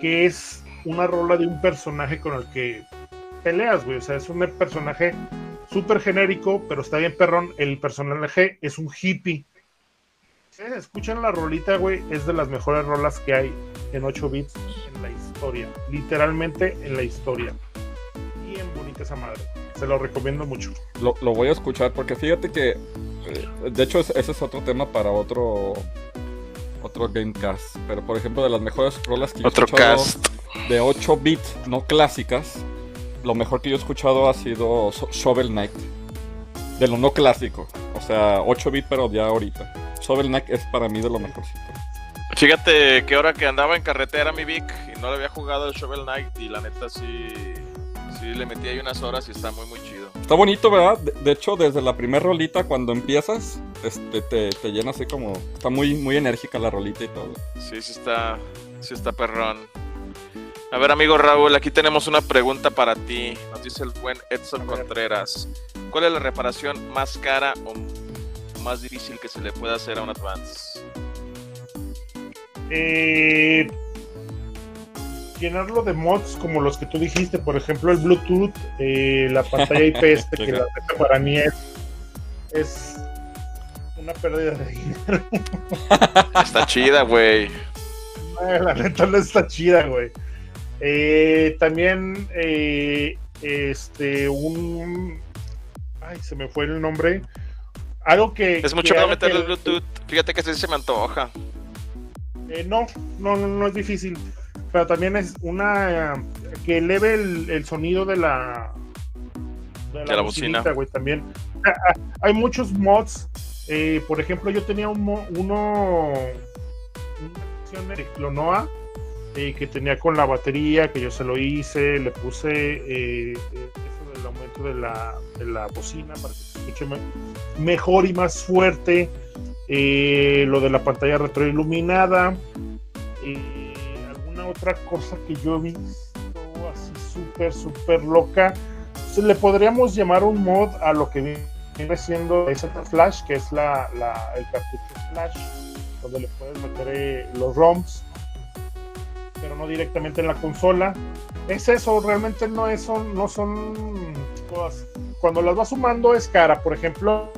que es una rola de un personaje con el que peleas, güey. O sea, es un personaje súper genérico, pero está bien perrón. El personaje es un hippie. Escuchan la rolita, güey, es de las mejores rolas que hay en 8 bits en la historia. Literalmente en la historia. Bien bonita esa madre. Se lo recomiendo mucho. Lo, voy a escuchar porque fíjate que, eh, de hecho, es- ese es otro tema para otro otro Gamecast. Pero por ejemplo, de las mejores rolas que yo he Otro escuchado cast. de 8 bits no clásicas, lo mejor que yo he escuchado ha sido Shovel Knight. De lo no clásico. O sea, 8 bits, pero ya ahorita. Shovel Knight es para mí de lo mejorcito. Fíjate que ahora que andaba en carretera mi Vic y no le había jugado el Shovel Knight y la neta sí, sí le metí ahí unas horas y está muy muy chido. Está bonito, ¿verdad? De, de hecho, desde la primera rolita, cuando empiezas, este, te, te llena así como... Está muy, muy enérgica la rolita y todo. Sí, sí está, sí está perrón. A ver, amigo Raúl, aquí tenemos una pregunta para ti. Nos dice el buen Edson. Contreras. ¿Cuál es la reparación más cara o más difícil que se le puede hacer a un Advance? Eh, llenarlo de mods como los que tú dijiste, por ejemplo, el Bluetooth, eh, la pantalla IPS, que la neta para mí es, es una pérdida de dinero. Está chida, güey. La neta no está chida, güey. Eh, también, eh, este, un. Ay, se me fue el nombre. Algo que. Es mucho que para haga meterle que- el Bluetooth. Fíjate que sí se me antoja. Eh, no, no, no, no es difícil. Pero también es una. que eleve el, el sonido de la. De la bocina. bocinita, güey, también. Ah, ah, Hay muchos mods. eh, por ejemplo, yo tenía un mo- uno. De Clonoa. eh, que tenía con la batería, que yo se lo hice, le puse eh, eso del aumento de la, de la bocina para que se escuche me- mejor y más fuerte, eh, lo de la pantalla retroiluminada, eh, otra cosa que yo he visto así súper, súper loca. Le podríamos llamar un mod a lo que viene siendo ese Flash, que es la, la- el cartucho Flash, donde le puedes meter eh, los ROMs pero no directamente en la consola. Es eso, realmente no es, son, no son cosas. Cuando las vas sumando es cara. Por ejemplo,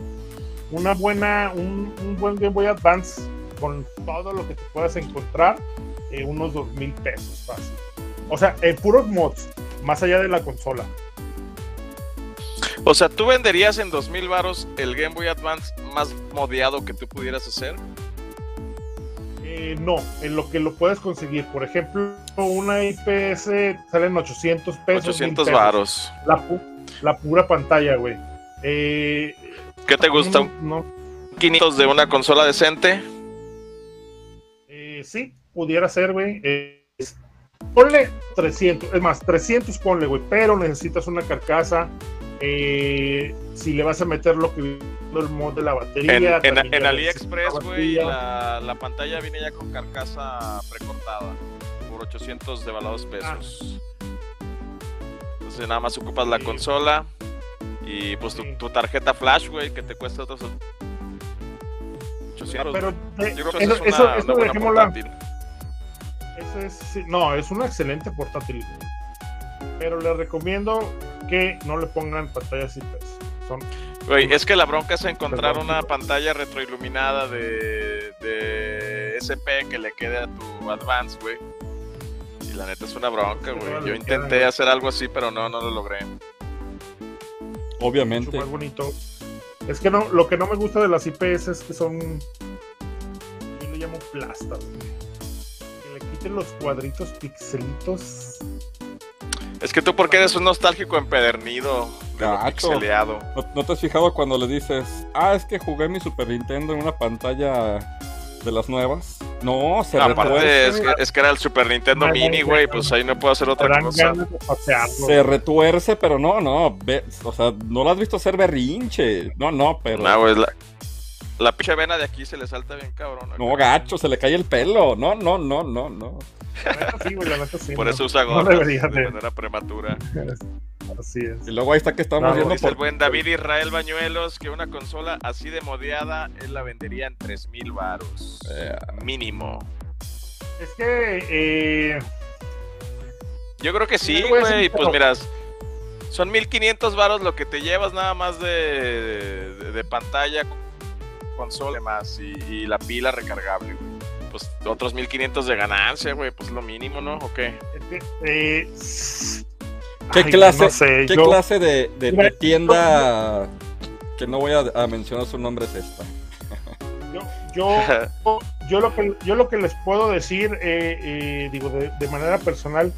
una buena, un, un buen Game Boy Advance con todo lo que te puedas encontrar, eh, unos dos mil pesos fácil. O sea, en puros mods, más allá de la consola. O sea, ¿tú venderías en 2000 varos el Game Boy Advance más modeado que tú pudieras hacer? Eh, no, en lo que lo puedes conseguir. Por ejemplo, una IPS salen 800 pesos. 800 1000 pesos. varos. La, pu- la pura pantalla, güey. Eh, ¿Qué te gusta? no- no, 500 de una consola decente. Eh, sí, pudiera ser, güey. Es- ponle 300, es más, 300 ponle, güey, pero necesitas una carcasa. eh, si le vas a meter lo que el mod de la batería. En, AliExpress, güey, la, la pantalla viene ya con carcasa precortada por 800 de valados pesos. Entonces nada más ocupas la Sí. consola y pues tu, tu tarjeta flash, güey, que te cuesta otros 800. Pero eh, Yo creo que eso, eso, una, eso una buena dejémosla. portátil. Es, sí, no, es una excelente portátil. Pero les recomiendo que no le pongan pantallas IPS. Son Güey, es que la bronca es encontrar una pantalla retroiluminada de, de SP que le quede a tu Advance, güey. Y la neta es una bronca, güey. Yo intenté hacer algo así, pero no, no lo logré. Obviamente. Mucho más bonito. Es que no, lo que no me gusta de las IPS es que son. Yo le llamo plastas, Que los cuadritos pixelitos. Es que tú porque eres un nostálgico empedernido, pixeleado. ¿No, te has fijado cuando le dices, ah, es que jugué mi Super Nintendo en una pantalla de las nuevas? No, se retuerce. Es que, es que, era el Super Nintendo Mini, güey, pues ahí no puedo hacer otra cosa. Se retuerce, pero no, no, o sea, no lo has visto hacer berrinche. No, no, pero... No, güey, la, la pinche vena de aquí se le salta bien cabrón. No, gacho, se le cae el pelo. No, no, no, no, no. Por eso usa gorra de manera prematura. Así es. Y luego ahí está que estamos viendo por... el buen David Israel Bañuelos que una consola así de modeada él la vendería en 3000 varos. Eh, mínimo. Es que eh... yo creo que sí, güey, pues miras son 1500 varos lo que te llevas nada más de, de, pantalla consola más y, y la pila recargable, güey pues otros 1500 de ganancia, güey, pues lo mínimo, ¿no? ¿O qué? Eh, ¿Qué clase, ¿qué clase de, tienda que no voy a, mencionar su nombre es esta? Yo, yo, lo, que, yo lo que les puedo decir, eh, eh, digo, de, de, manera personal,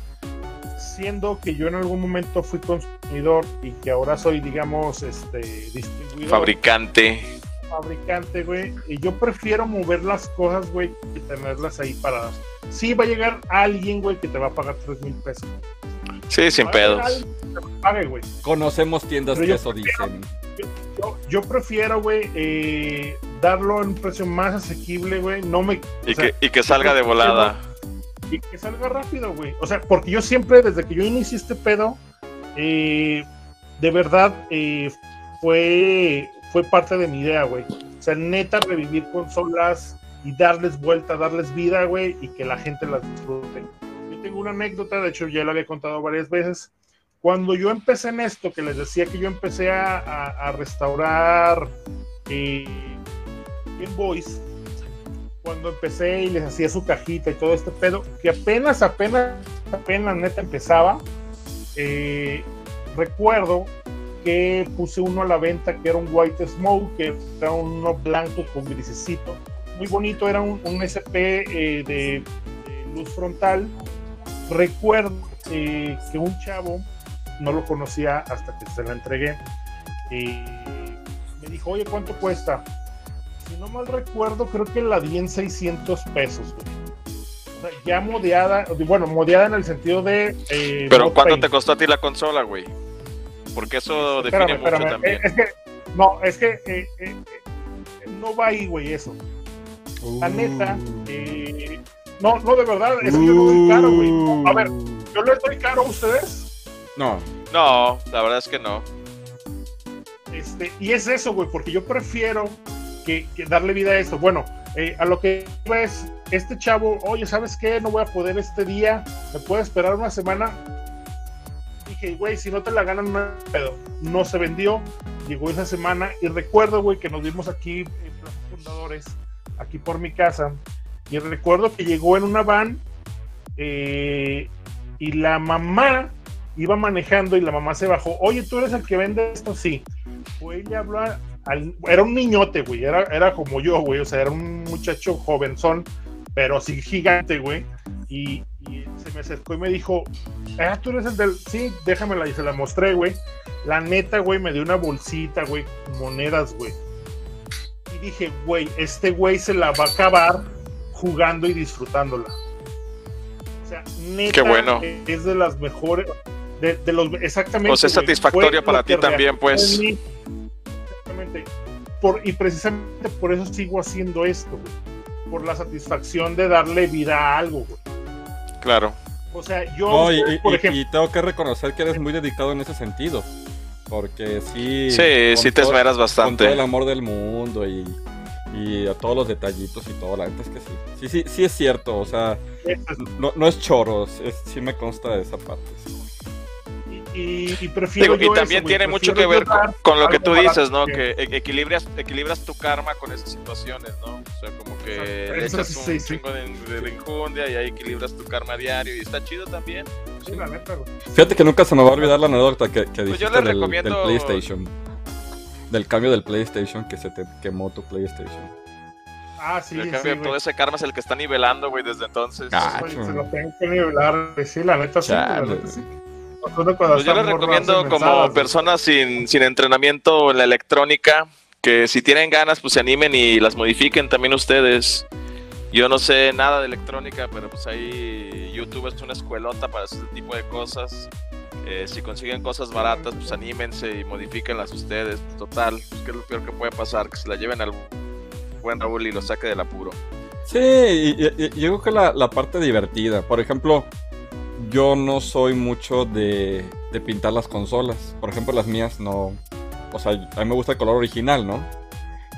siendo que yo en algún momento fui consumidor y que ahora soy, digamos, este distribuidor. Fabricante fabricante, güey. Y yo prefiero mover las cosas, güey, que tenerlas ahí paradas. Sí, va a llegar alguien, güey, que te va a pagar 3 mil pesos. Sí, sin pedos. Conocemos tiendas que eso dicen. Yo, prefiero, güey, eh, darlo en un precio más asequible, güey. No me. Y, que, y que salga de volada. Y que salga rápido, güey. O sea, porque yo siempre, desde que yo inicié este pedo, eh, de verdad, eh, fue fue parte de mi idea, güey. O sea, neta, revivir consolas y darles vuelta, darles vida, güey, y que la gente las disfrute. Yo tengo una anécdota, de hecho ya la había contado varias veces. Cuando yo empecé en esto, que les decía que yo empecé a, restaurar eh, Game Boys, cuando empecé y les hacía su cajita y todo este pedo, que apenas, apenas, apenas neta empezaba, eh, recuerdo que puse uno a la venta que era un White Smoke, que era uno blanco con grisecito. Muy bonito, era un, SP eh, de, luz frontal. Recuerdo eh, que un chavo, no lo conocía hasta que se la entregué, eh, me dijo, oye, ¿cuánto cuesta? Si no mal recuerdo, creo que la di en 600 pesos. O sea, ya modeada, bueno, modeada en el sentido de... Pero ¿cuánto te costó a ti la consola, güey? Porque eso define mucho también. Es que, no, es que eh, eh, no va ahí, güey, eso. La neta, uh. eh, no, no, de verdad, es que yo no doy caro, güey. A ver, ¿yo les doy caro a ustedes? No. No, la verdad es que no. Este, y es eso, güey, porque yo prefiero que, darle vida a eso. Bueno, a lo que ves, este chavo, oye, ¿sabes qué? No voy a poder este día, me puedo esperar una semana dije, güey, si no te la ganan, no pedo. No se vendió, llegó esa semana y recuerdo, güey, que nos vimos aquí en Plaza Fundadores, aquí por mi casa, y recuerdo que llegó en una van eh, y la mamá iba manejando y la mamá se bajó. Oye, ¿tú eres el que vende esto? Sí. Fue y le habló al, era un niñote, güey, era, era como yo, güey, o sea, era un muchacho jovenzón, pero sí gigante, güey. Y, y se me acercó y me dijo, ah, tú eres el del, sí, déjamela y se la mostré, güey. La neta, güey, me dio una bolsita, güey, monedas, güey. Y dije, güey, este güey se la va a acabar jugando y disfrutándola. O sea, neta, Qué bueno. es de las mejores, de, los, exactamente. Pues es satisfactoria para ti también, pues. Exactamente. Por, y precisamente por eso sigo haciendo esto, güey. Por la satisfacción de darle vida a algo, güey. Claro. O sea, yo, y, por ejemplo... y, tengo que reconocer que eres muy dedicado en ese sentido. Porque sí. Sí, sí te esmeras bastante. Con todo el amor del mundo y, y a todos los detallitos y todo. La verdad es que sí. Sí, sí, sí es cierto. O sea, no, no es choro. sí me consta de esa parte. Y, prefiero y también tiene mucho que ver con, lo que tú dices, ¿no? Que, equilibras, equilibras tu karma con esas situaciones, ¿no? O sea, como que le echas un chingo de, de, injundia y ahí equilibras tu karma diario y está chido también. Sí, la neta, Fíjate que nunca se me va a olvidar la anécdota que, que pues dijiste del, del, PlayStation. Del cambio del PlayStation, que se te quemó tu PlayStation. Ah, sí, el cambio, sí, todo ese karma es el que está nivelando, güey, desde entonces. Se lo tengo que nivelar, sí, la neta sí. La neta, sí. Pues yo les recomiendo como personas sin, sin entrenamiento en la electrónica que si tienen ganas pues se animen y las modifiquen también ustedes. Yo no sé nada de electrónica, pero pues ahí YouTube es una escuelota para ese tipo de cosas. Eh, si consiguen cosas baratas, pues anímense y modifíquenlas ustedes. Total, pues, ¿qué es lo peor que puede pasar? Que se la lleven al buen Raúl y lo saque del apuro. Sí, y, yo creo que la, la, parte divertida. Por ejemplo, yo no soy mucho de, de pintar las consolas. Por ejemplo, las mías no, o sea, a mí me gusta el color original, ¿no?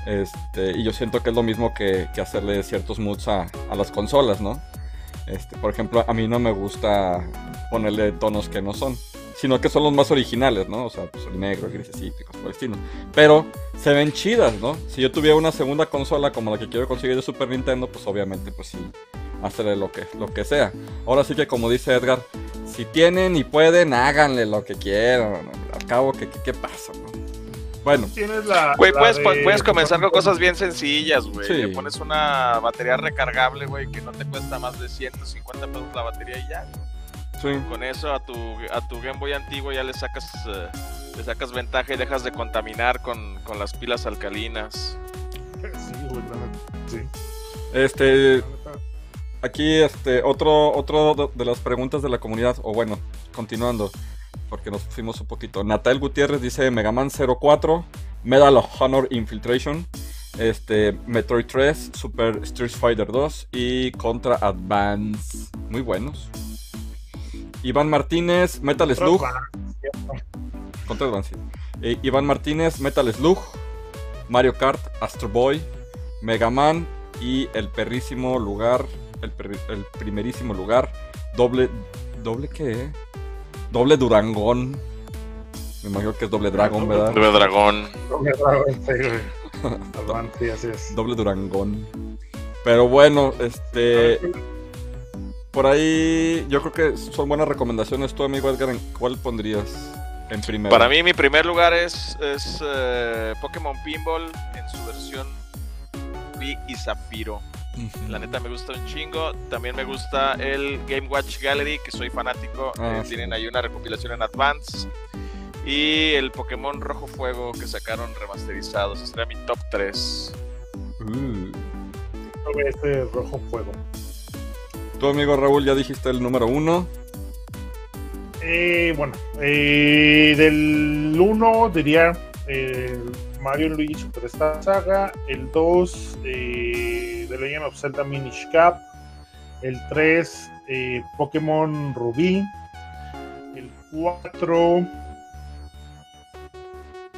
Este, y yo siento que es lo mismo que, hacerle ciertos moods a, las consolas, ¿no? Este, por ejemplo, a mí no me gusta ponerle tonos que no son, sino que son los más originales, ¿no? O sea, pues el negro, el grisecito y cosas el estilo. Pero se ven chidas, ¿no? Si yo tuviera una segunda consola como la que quiero conseguir de Super Nintendo, pues obviamente, pues sí, hacerle lo que, lo que sea. Ahora sí que como dice Edgar, si tienen y pueden, háganle lo que quieran. Al cabo, ¿qué, qué, qué pasa? ¿No? Bueno. Güey, puedes, puedes comenzar con cosas bien sencillas, güey. Le pones una batería recargable, güey, que no te cuesta más de 150 pesos la batería y ya. Sí. Con eso a tu, a tu Game Boy antiguo ya le sacas, uh, le sacas ventaja y dejas de contaminar con, con las pilas alcalinas. Sí, güey, sí. Este, aquí, este, otro, otro de las preguntas de la comunidad, o bueno, continuando porque nos fuimos un poquito. Natal Gutiérrez dice Mega Man 04, Medal of Honor Infiltration, este, Metroid 3, Super Street Fighter 2 y Contra Advance. Muy buenos. Iván Martínez, Metal Slug. Contra Advance. Eh, Iván Martínez, Metal Slug, Mario Kart, Astro Boy, Mega Man y el perrísimo lugar, el, el primerísimo lugar, doble, doble qué? Doble Durangón. Me imagino que es doble dragón, ¿verdad? Doble dragón. Doble dragón, sí, así es. Doble Durangón. Pero bueno, este. Por ahí yo creo que son buenas recomendaciones. Tu amigo Edgar, ¿cuál pondrías en primero? Para mí mi primer lugar es, es uh, Pokémon Pinball en su versión Rubí y Zafiro. La neta me gusta un chingo. También me gusta el Game Watch Gallery, que soy fanático. Ah, eh, tienen ahí una recopilación en Advance. Y el Pokémon Rojo Fuego que sacaron remasterizados. Ese era mi top 3. Uh. Este Rojo Fuego. Tu amigo Raúl, ya dijiste el número 1. Eh, bueno, eh, del 1 diría Mario Luigi Super Star Saga. El 2, The Legend of Zelda Minish Cap, el 3 eh, Pokémon Rubí, el 4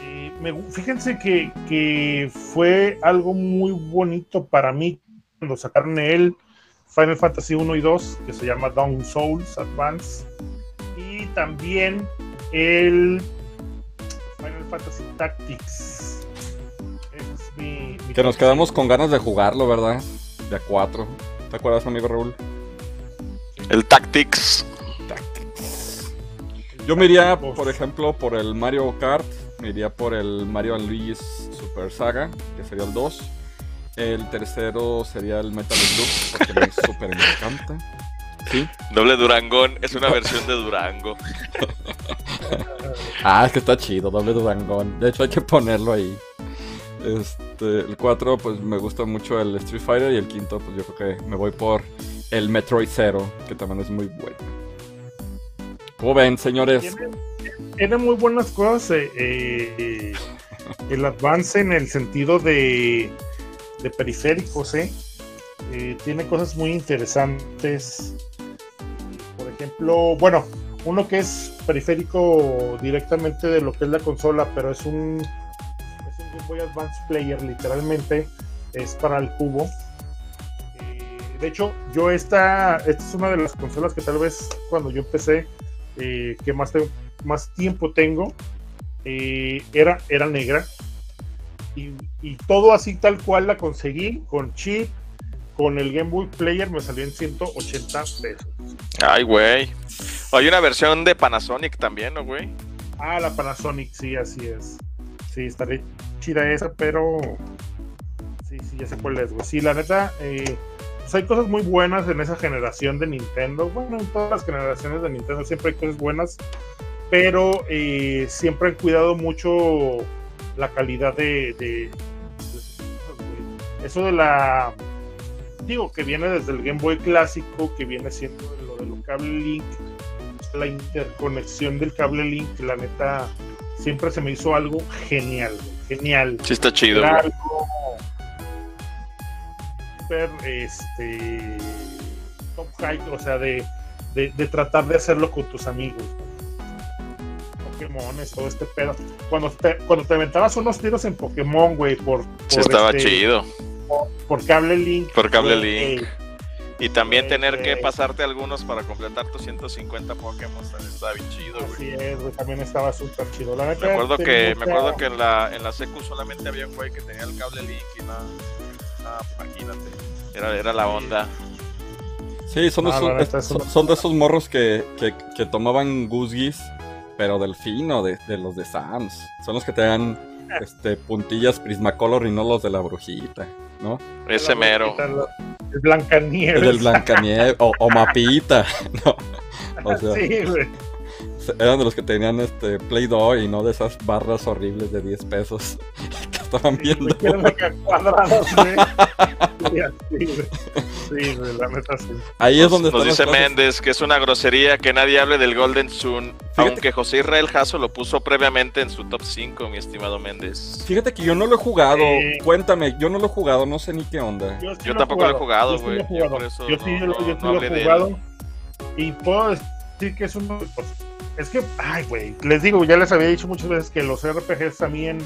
eh, fíjense que, fue algo muy bonito para mí cuando sacaron el Final Fantasy 1 y 2 que se llama Dawn Souls Advance y también el Final Fantasy Tactics que nos quedamos con ganas de jugarlo, ¿verdad? De a 4. ¿Te acuerdas, amigo Raúl? El Tactics. Tactics. Yo me iría, por ejemplo, por el Mario Kart. Me iría por el Mario Luigi's Super Saga, que sería el 2. El tercero sería el Metal Slug, porque me super encanta. ¿Sí? Doble Durangón es una versión de Durango. ah, es que está chido, doble Durangón. De hecho, hay que ponerlo ahí. Este, el 4, pues me gusta mucho el Street Fighter. Y el quinto, pues yo creo que me voy por el Metroid Zero, que también es muy bueno. ¿Cómo ven, señores? Tiene, muy buenas cosas. Eh, eh, el avance en el sentido de, de periféricos, ¿eh? ¿eh? Tiene cosas muy interesantes. Por ejemplo, bueno, uno que es periférico directamente de lo que es la consola, pero es un Game Advance Player, literalmente, es para el cubo. Eh, de hecho, yo esta, esta es una de las consolas que tal vez cuando yo empecé, eh, que más, más tiempo tengo, eh, era, era negra. Y, todo así tal cual la conseguí, con chip, con el Game Boy Player me salió en 180 pesos. Ay, güey. Hay una versión de Panasonic también, ¿no, güey? Ah, la Panasonic, sí, así es. Sí, estaría chida esa, pero. Sí, sí, ya sé cuál es, güey. Sí, la neta, eh, pues hay cosas muy buenas en esa generación de Nintendo. Bueno, en todas las generaciones de Nintendo siempre hay cosas buenas, pero eh, siempre han cuidado mucho la calidad de, de-. Eso de la. Digo, que viene desde el Game Boy clásico, que viene siendo lo de los cable Link, la interconexión del cable Link, la neta, siempre se me hizo algo genial, genial. Sí está chido, Era algo súper, este, top high, o sea, de, de, de tratar de hacerlo con tus amigos. ¿no? Pokémones, todo este pedo. Cuando te, cuando te aventabas unos tiros en Pokémon, güey, por, Sí por estaba este, chido. por, por cable Link. Por cable Link. eh, Y también güey, tener que pasarte algunos para completar tus 150 Pokémon estaba bien chido, güey. Es, güey, también estaba súper chido. La neta, Me acuerdo que, me acuerdo que en la, en la secu solamente había un güey que tenía el cable link y nada. nada, imagínate. Era, era la onda. Sí, son, de esos, son- de esos morros que, que, que tomaban guzguis, pero del fino, de, de los de Sams. Son los que te dan este, puntillas Prismacolor y no los de la brujita, ¿no? Ese mero. El Blancanieves. El del Blancanieves o, o Mapita, ¿no? O sea, sí, güey. eran de los que tenían este Play-Doh y no de esas barras horribles de 10 pesos que estaban viendo. Que eran acá cuadrados, güey. Sí, así, güey. Sí, güey, la neta sí. Ahí es donde Nos están las dice cosas. Méndez que es una grosería que nadie hable del Golden Sun, Fíjate- aunque José Israel Jasso lo puso previamente en su top 5, mi estimado Méndez. Fíjate que yo no lo he jugado. Eh. Cuéntame, yo no lo he jugado, no sé ni qué onda. sí Yo tampoco lo he jugado, Yo sí güey. lo he Yo jugado. por eso Yo sí no- lo- no- yo no sí lo he jugado. Y puedo decir que es uno de los- Es que, ay, güey. Les digo, ya les había dicho muchas veces que los RPGs también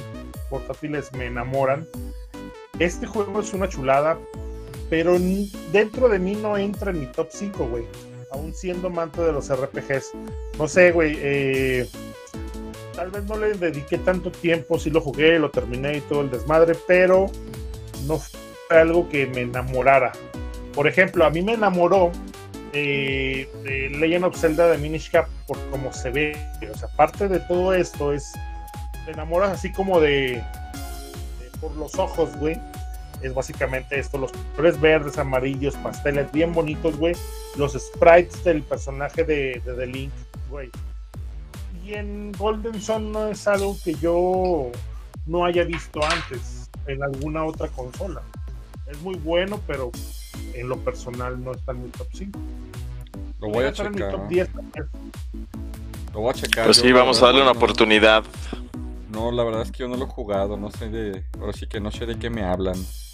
portátiles me enamoran. Este juego es una chulada, pero dentro de mí no entra en mi top 5, güey. Aún siendo amante de los RPGs. No sé, güey. eh, tal vez no le dediqué tanto tiempo, sí lo jugué, lo terminé y todo el desmadre, pero no fue algo que me enamorara. Por ejemplo, a mí me enamoró eh, de Legend of Zelda de Minish Cap por cómo se ve. O sea, parte de todo esto es. Te enamoras así como de- por los ojos, güey. Es básicamente esto: los colores verdes, amarillos, pasteles, bien bonitos, güey. Los sprites del personaje de, de The Link, güey. Y en Golden Sun no es algo que yo no haya visto antes en alguna otra consola. Es muy bueno, pero en lo personal no está en mi top 5. Lo voy a estar en mi top checar. 10 también. Lo voy a checar. Pues sí, vamos a darle una oportunidad. No, la verdad es que yo no lo he jugado, no sé de. Ahora sí que no sé de qué me hablan. Sí,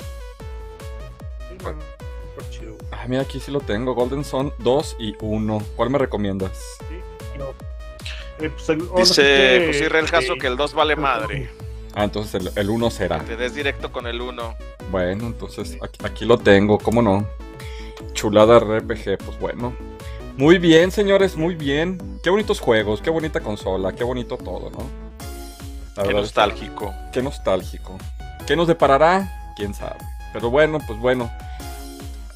no, súper chido. Ah, mira, aquí sí lo tengo. Golden Sun 2 y 1. ¿Cuál me recomiendas? Sí, pero, eh, pues, el- Dice que- José Israel Jasso eh, que el 2 vale madre. Ah, entonces el, el 1 será. Te des directo con el 1. Bueno, entonces aquí, aquí lo tengo, ¿cómo no? Chulada RPG, pues bueno. Muy bien, señores, muy bien. Qué bonitos juegos, qué bonita consola, qué bonito todo, ¿no? La Qué verdad es que- nostálgico. Qué nostálgico. ¿Qué nos deparará? ¿Quién sabe? Pero bueno, pues bueno.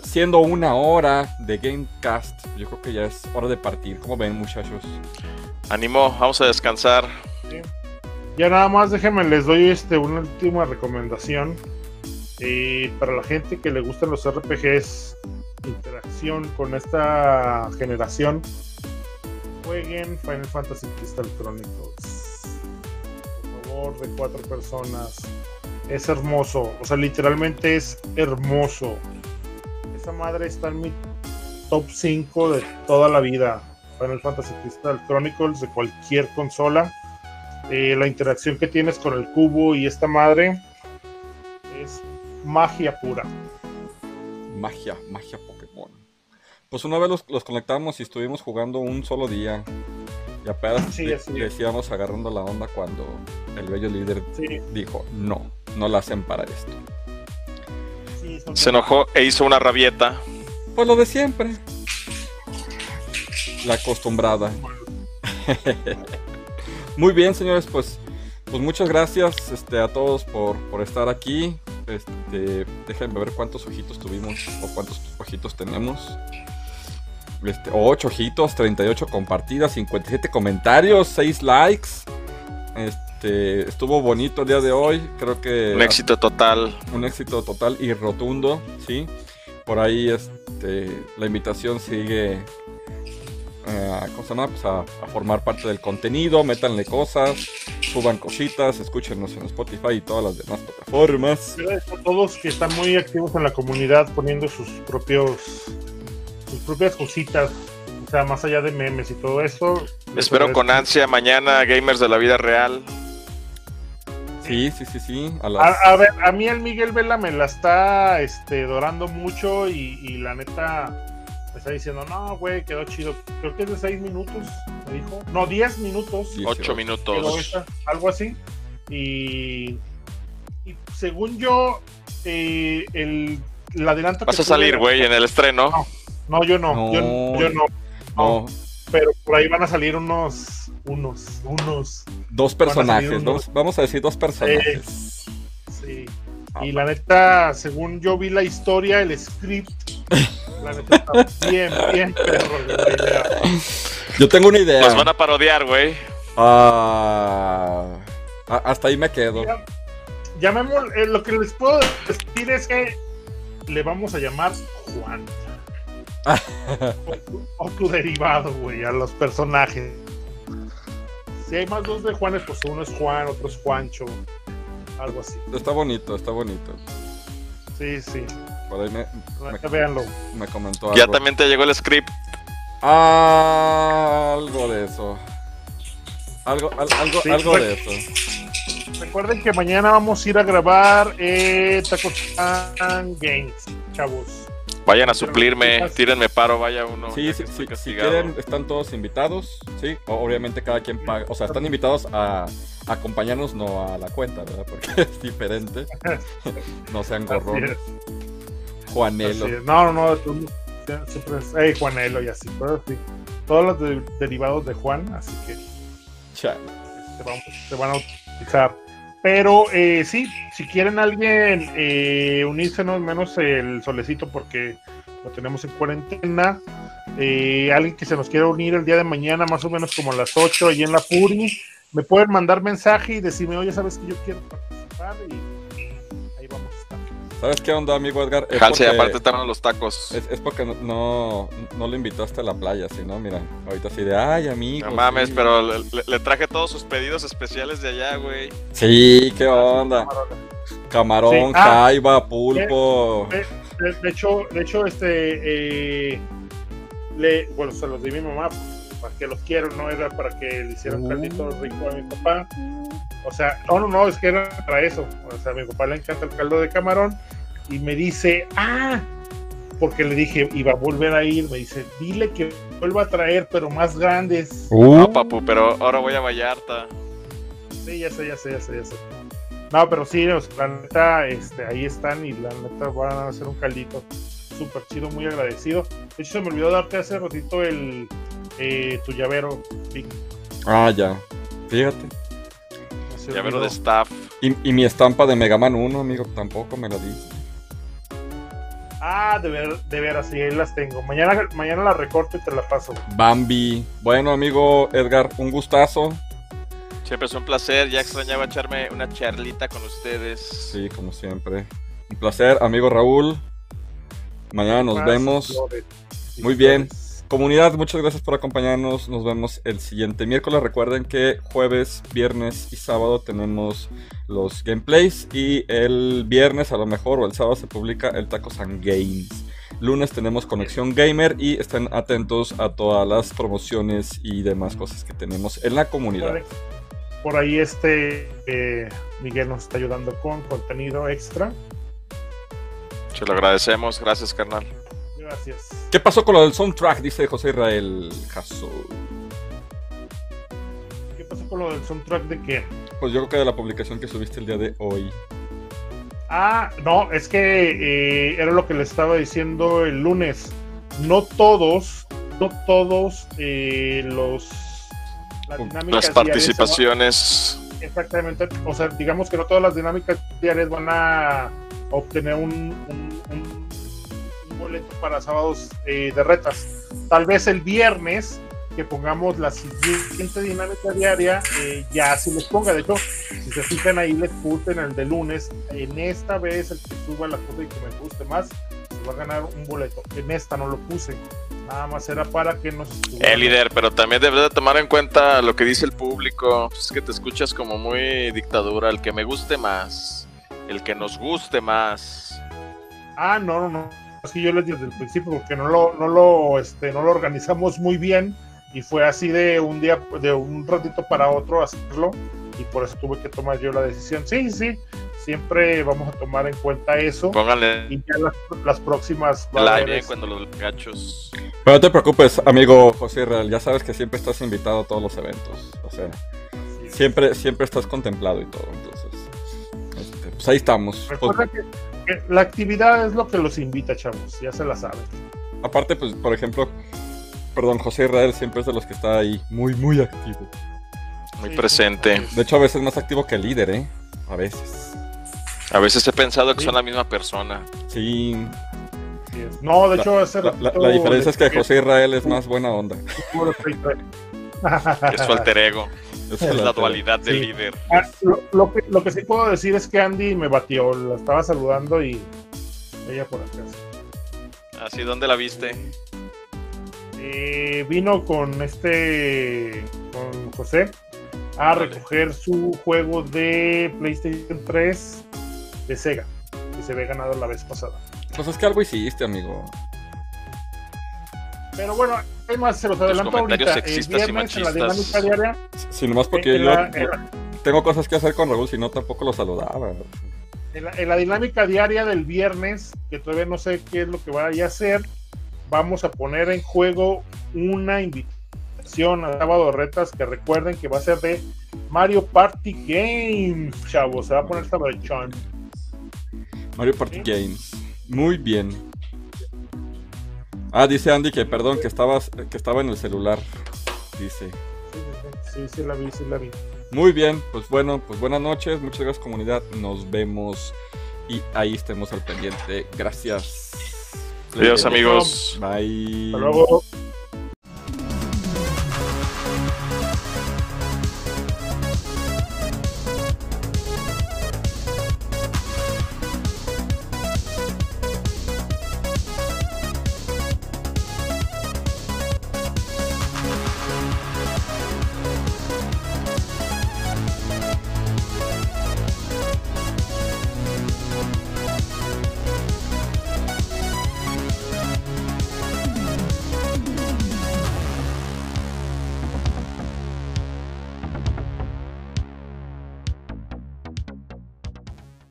Siendo una hora de Gamecast, yo creo que ya es hora de partir. ¿Cómo ven, muchachos? Ánimo, vamos a descansar. Ya nada más déjenme, les doy este una última recomendación. Eh, para la gente que le gustan los RPGs, interacción con esta generación, jueguen Final Fantasy Crystal Chronicles. De cuatro personas. Es hermoso, o sea, literalmente es hermoso. Esa madre está en mi top 5 de toda la vida. Final Fantasy Crystal Chronicles de cualquier consola eh, la interacción que tienes con el cubo y esta madre es magia pura. Magia, magia Pokémon. Pues una vez los, los conectamos y estuvimos jugando un solo día. Y apenas Sí, le- así le es. íbamos agarrando la onda cuando el bello líder Sí, dijo, no, no la hacen para esto. sí, Se enojó e hizo una rabieta. Pues lo de siempre. La acostumbrada. Muy bien, señores, pues, pues muchas gracias este, a todos por, por estar aquí. Este, déjenme ver cuántos ojitos tuvimos o cuántos ojitos tenemos. Este, 8 ojitos, 38 compartidas, 57 comentarios, 6 likes. Este, estuvo bonito el día de hoy. Creo que. Un éxito total. Un éxito total y rotundo, ¿sí? Por ahí este, la invitación sigue eh, ¿cómo se llama? Pues a, a, formar parte del contenido, métanle cosas, suban cositas, escúchenos en Spotify y todas las demás plataformas. Gracias a todos que están muy activos en la comunidad poniendo sus propios sus propias cositas, o sea, más allá de memes y todo eso. Espero con ansia mañana gamers de la vida real. Sí, sí, sí, sí. A, las... a, a, ver, a mí el Miguel Vela me la está este, dorando mucho y, y la neta me está diciendo, no, güey, quedó chido. Creo que es de 6 minutos, me dijo. No, 10 minutos. 8 minutos. Esta, algo así. Y, y según yo, eh, el, el adelanto. Vas a salir, güey, en el estreno. No, no yo no, no. Yo, yo no, no. Pero por ahí van a salir unos, unos, unos. Dos personajes, unos... dos, vamos a decir dos personajes. Eh, sí. Ah, y la neta, según yo vi la historia, el script la neta está bien, bien perro. Yo tengo una idea. Nos van a parodiar, güey. Uh, hasta ahí me quedo. Ya, llamemos, eh, lo que les puedo decir es que le vamos a llamar Juan. O, tu, o, tu, derivado, güey, a los personajes. Si hay más dos de Juanes, pues uno es Juan, otro es Juancho. Algo así. Está bonito, está bonito. Sí, sí. Por ahí me, me, Véanlo. me comentó algo. Ya también te llegó el script. Algo de eso. Algo, al, algo, sí, algo de eso. Recuerden que mañana vamos a ir a grabar eh, Tacos Games, chavos. Vayan a suplirme, tírenme paro, vaya uno. Sí, sí, sí, si quieren, están todos invitados, sí. Obviamente cada quien paga, o sea, están invitados a acompañarnos, no a la cuenta, ¿verdad? Porque es diferente. no sean gorrones. Juanelo. No, no, no, tú, siempre es hey, Juanelo y así, pero sí. Todos los de, derivados de Juan, así que se van, se van a utilizar. Pero eh, sí, si quieren alguien eh, unirse, no menos el solecito, porque lo tenemos en cuarentena. Eh, alguien que se nos quiera unir el día de mañana, más o menos como a las 8, allí en la Puri, me pueden mandar mensaje y decirme, oye, sabes que yo quiero participar y ¿Sabes qué onda, amigo Edgar? Es Halsey, porque, aparte están los tacos. Es, es porque no, no, no, lo invitaste a la playa, si no, mira, ahorita así de, ay, amigo. No mames, sí. pero le, le, traje todos sus pedidos especiales de allá, güey. Sí, qué onda. Camarón, sí. ah, jaiba, pulpo. De, de, de, hecho, de hecho, este, eh, le, bueno, se los di a mi mamá para que los quiero, no era para que le hicieran caldito rico a mi papá. O sea, no, no, no, es que era para eso. O sea, a mi papá le encanta el caldo de camarón y me dice, ah, porque le dije, iba a volver a ir, me dice, dile que vuelva a traer, pero más grandes. Uh. No, papu, pero ahora voy a Vallarta. Sí, ya sé, ya sé, ya sé, ya sé. No, pero sí, o sea, la neta, este, ahí están y la neta van a hacer un caldito súper chido, muy agradecido. De hecho, se me olvidó darte hace ratito el, eh, tu llavero, Vic. Ah, ya. Fíjate. Llavero de staff. Y, y, mi estampa de Mega Man 1, amigo, tampoco me la diste. Ah, de, ver, de veras, sí, ahí las tengo. Mañana, mañana la recorto y te la paso. Bambi. Bueno, amigo Edgar, un gustazo. Siempre es un placer. Ya extrañaba echarme una charlita con ustedes. Sí, como siempre. Un placer, amigo Raúl. Mañana nos Más vemos. Flores. Muy bien. Comunidad, muchas gracias por acompañarnos. Nos vemos el siguiente miércoles. Recuerden que jueves, viernes y sábado tenemos los gameplays. Y el viernes, a lo mejor, o el sábado, se publica el Tacos and Games. Lunes tenemos Conexión Gamer y estén atentos a todas las promociones y demás cosas que tenemos en la comunidad. Por ahí, este eh, Miguel nos está ayudando con contenido extra. Se lo agradecemos. Gracias, carnal. Gracias. ¿Qué pasó con lo del soundtrack? Dice José Israel Jasso. ¿Qué pasó con lo del soundtrack de qué? Pues yo creo que de la publicación que subiste el día de hoy. Ah, no, es que eh, era lo que le estaba diciendo el lunes. No todos, no todos eh, los las, las participaciones. Exactamente, o sea, digamos que no todas las dinámicas diarias van a obtener un, boleto para sábados eh, de retas. Tal vez el viernes que pongamos la siguiente dinámica diaria, eh, ya si les ponga, de hecho, si se fijan ahí les puse en el de lunes, en esta vez el que suba la cosa y que me guste más, se va a ganar un boleto. En esta no lo puse, nada más era para que nos Eh, líder, pero también debes de tomar en cuenta lo que dice el público. Pues Es que te escuchas como muy dictadura. El que me guste más. El que nos guste más. Ah, no, no, no. Así yo les dije desde el principio porque no lo, no lo, este, no lo organizamos muy bien y fue así de un día, de un ratito para otro hacerlo y por eso tuve que tomar yo la decisión. Sí, sí, siempre vamos a tomar en cuenta eso Pónganle y ya las, las próximas. el aire este, cuando los gachos. Pero no te preocupes, amigo José Israel, ya sabes que siempre estás invitado a todos los eventos. O sea, siempre, siempre estás contemplado y todo. Entonces, pues ahí estamos. Pues, Recuerda que, que la actividad es lo que los invita, chavos, ya se la saben. aparte, pues, por ejemplo, perdón, José Israel siempre es de los que está ahí muy, muy activo. Muy Sí, presente. De hecho, a veces más activo que el líder, ¿eh? A veces. A veces he pensado que Sí. son la misma persona. Sí. Es. No, de La- hecho, hace La, la- diferencia es que José Israel es más buena onda. Es su alter ego. Es Es la dualidad del Sí. líder. Ah, lo, lo que, lo que sí puedo decir es que Andy me batió, la estaba saludando y ella por acá. Así, ¿dónde la viste? Eh, vino con este, con José, a recoger su juego de PlayStation 3 de Sega, que se había ganado la vez pasada. Pues es que algo hiciste, amigo. Pero bueno, además se los adelanto ahorita. El sexistas y viernes en la dinámica diaria, Si nomás porque yo la- en la- tengo cosas que hacer con Raúl, si no tampoco lo saludaba. En la, en la dinámica diaria del viernes, que todavía no sé qué es lo que vaya a hacer, vamos a poner en juego una invitación a sábado de retas que recuerden que va a ser de Mario Party Games, chavos. Se va a poner esta versión. Mario Party Games. Muy bien. Ah, dice Andy que perdón, que estabas, que estaba en el celular. Dice. Sí, sí, sí, la vi, sí la vi. Muy bien, pues bueno, pues buenas noches, muchas gracias comunidad, nos vemos y ahí estemos al pendiente. Gracias. Adiós, amigos. Bye. Hasta luego.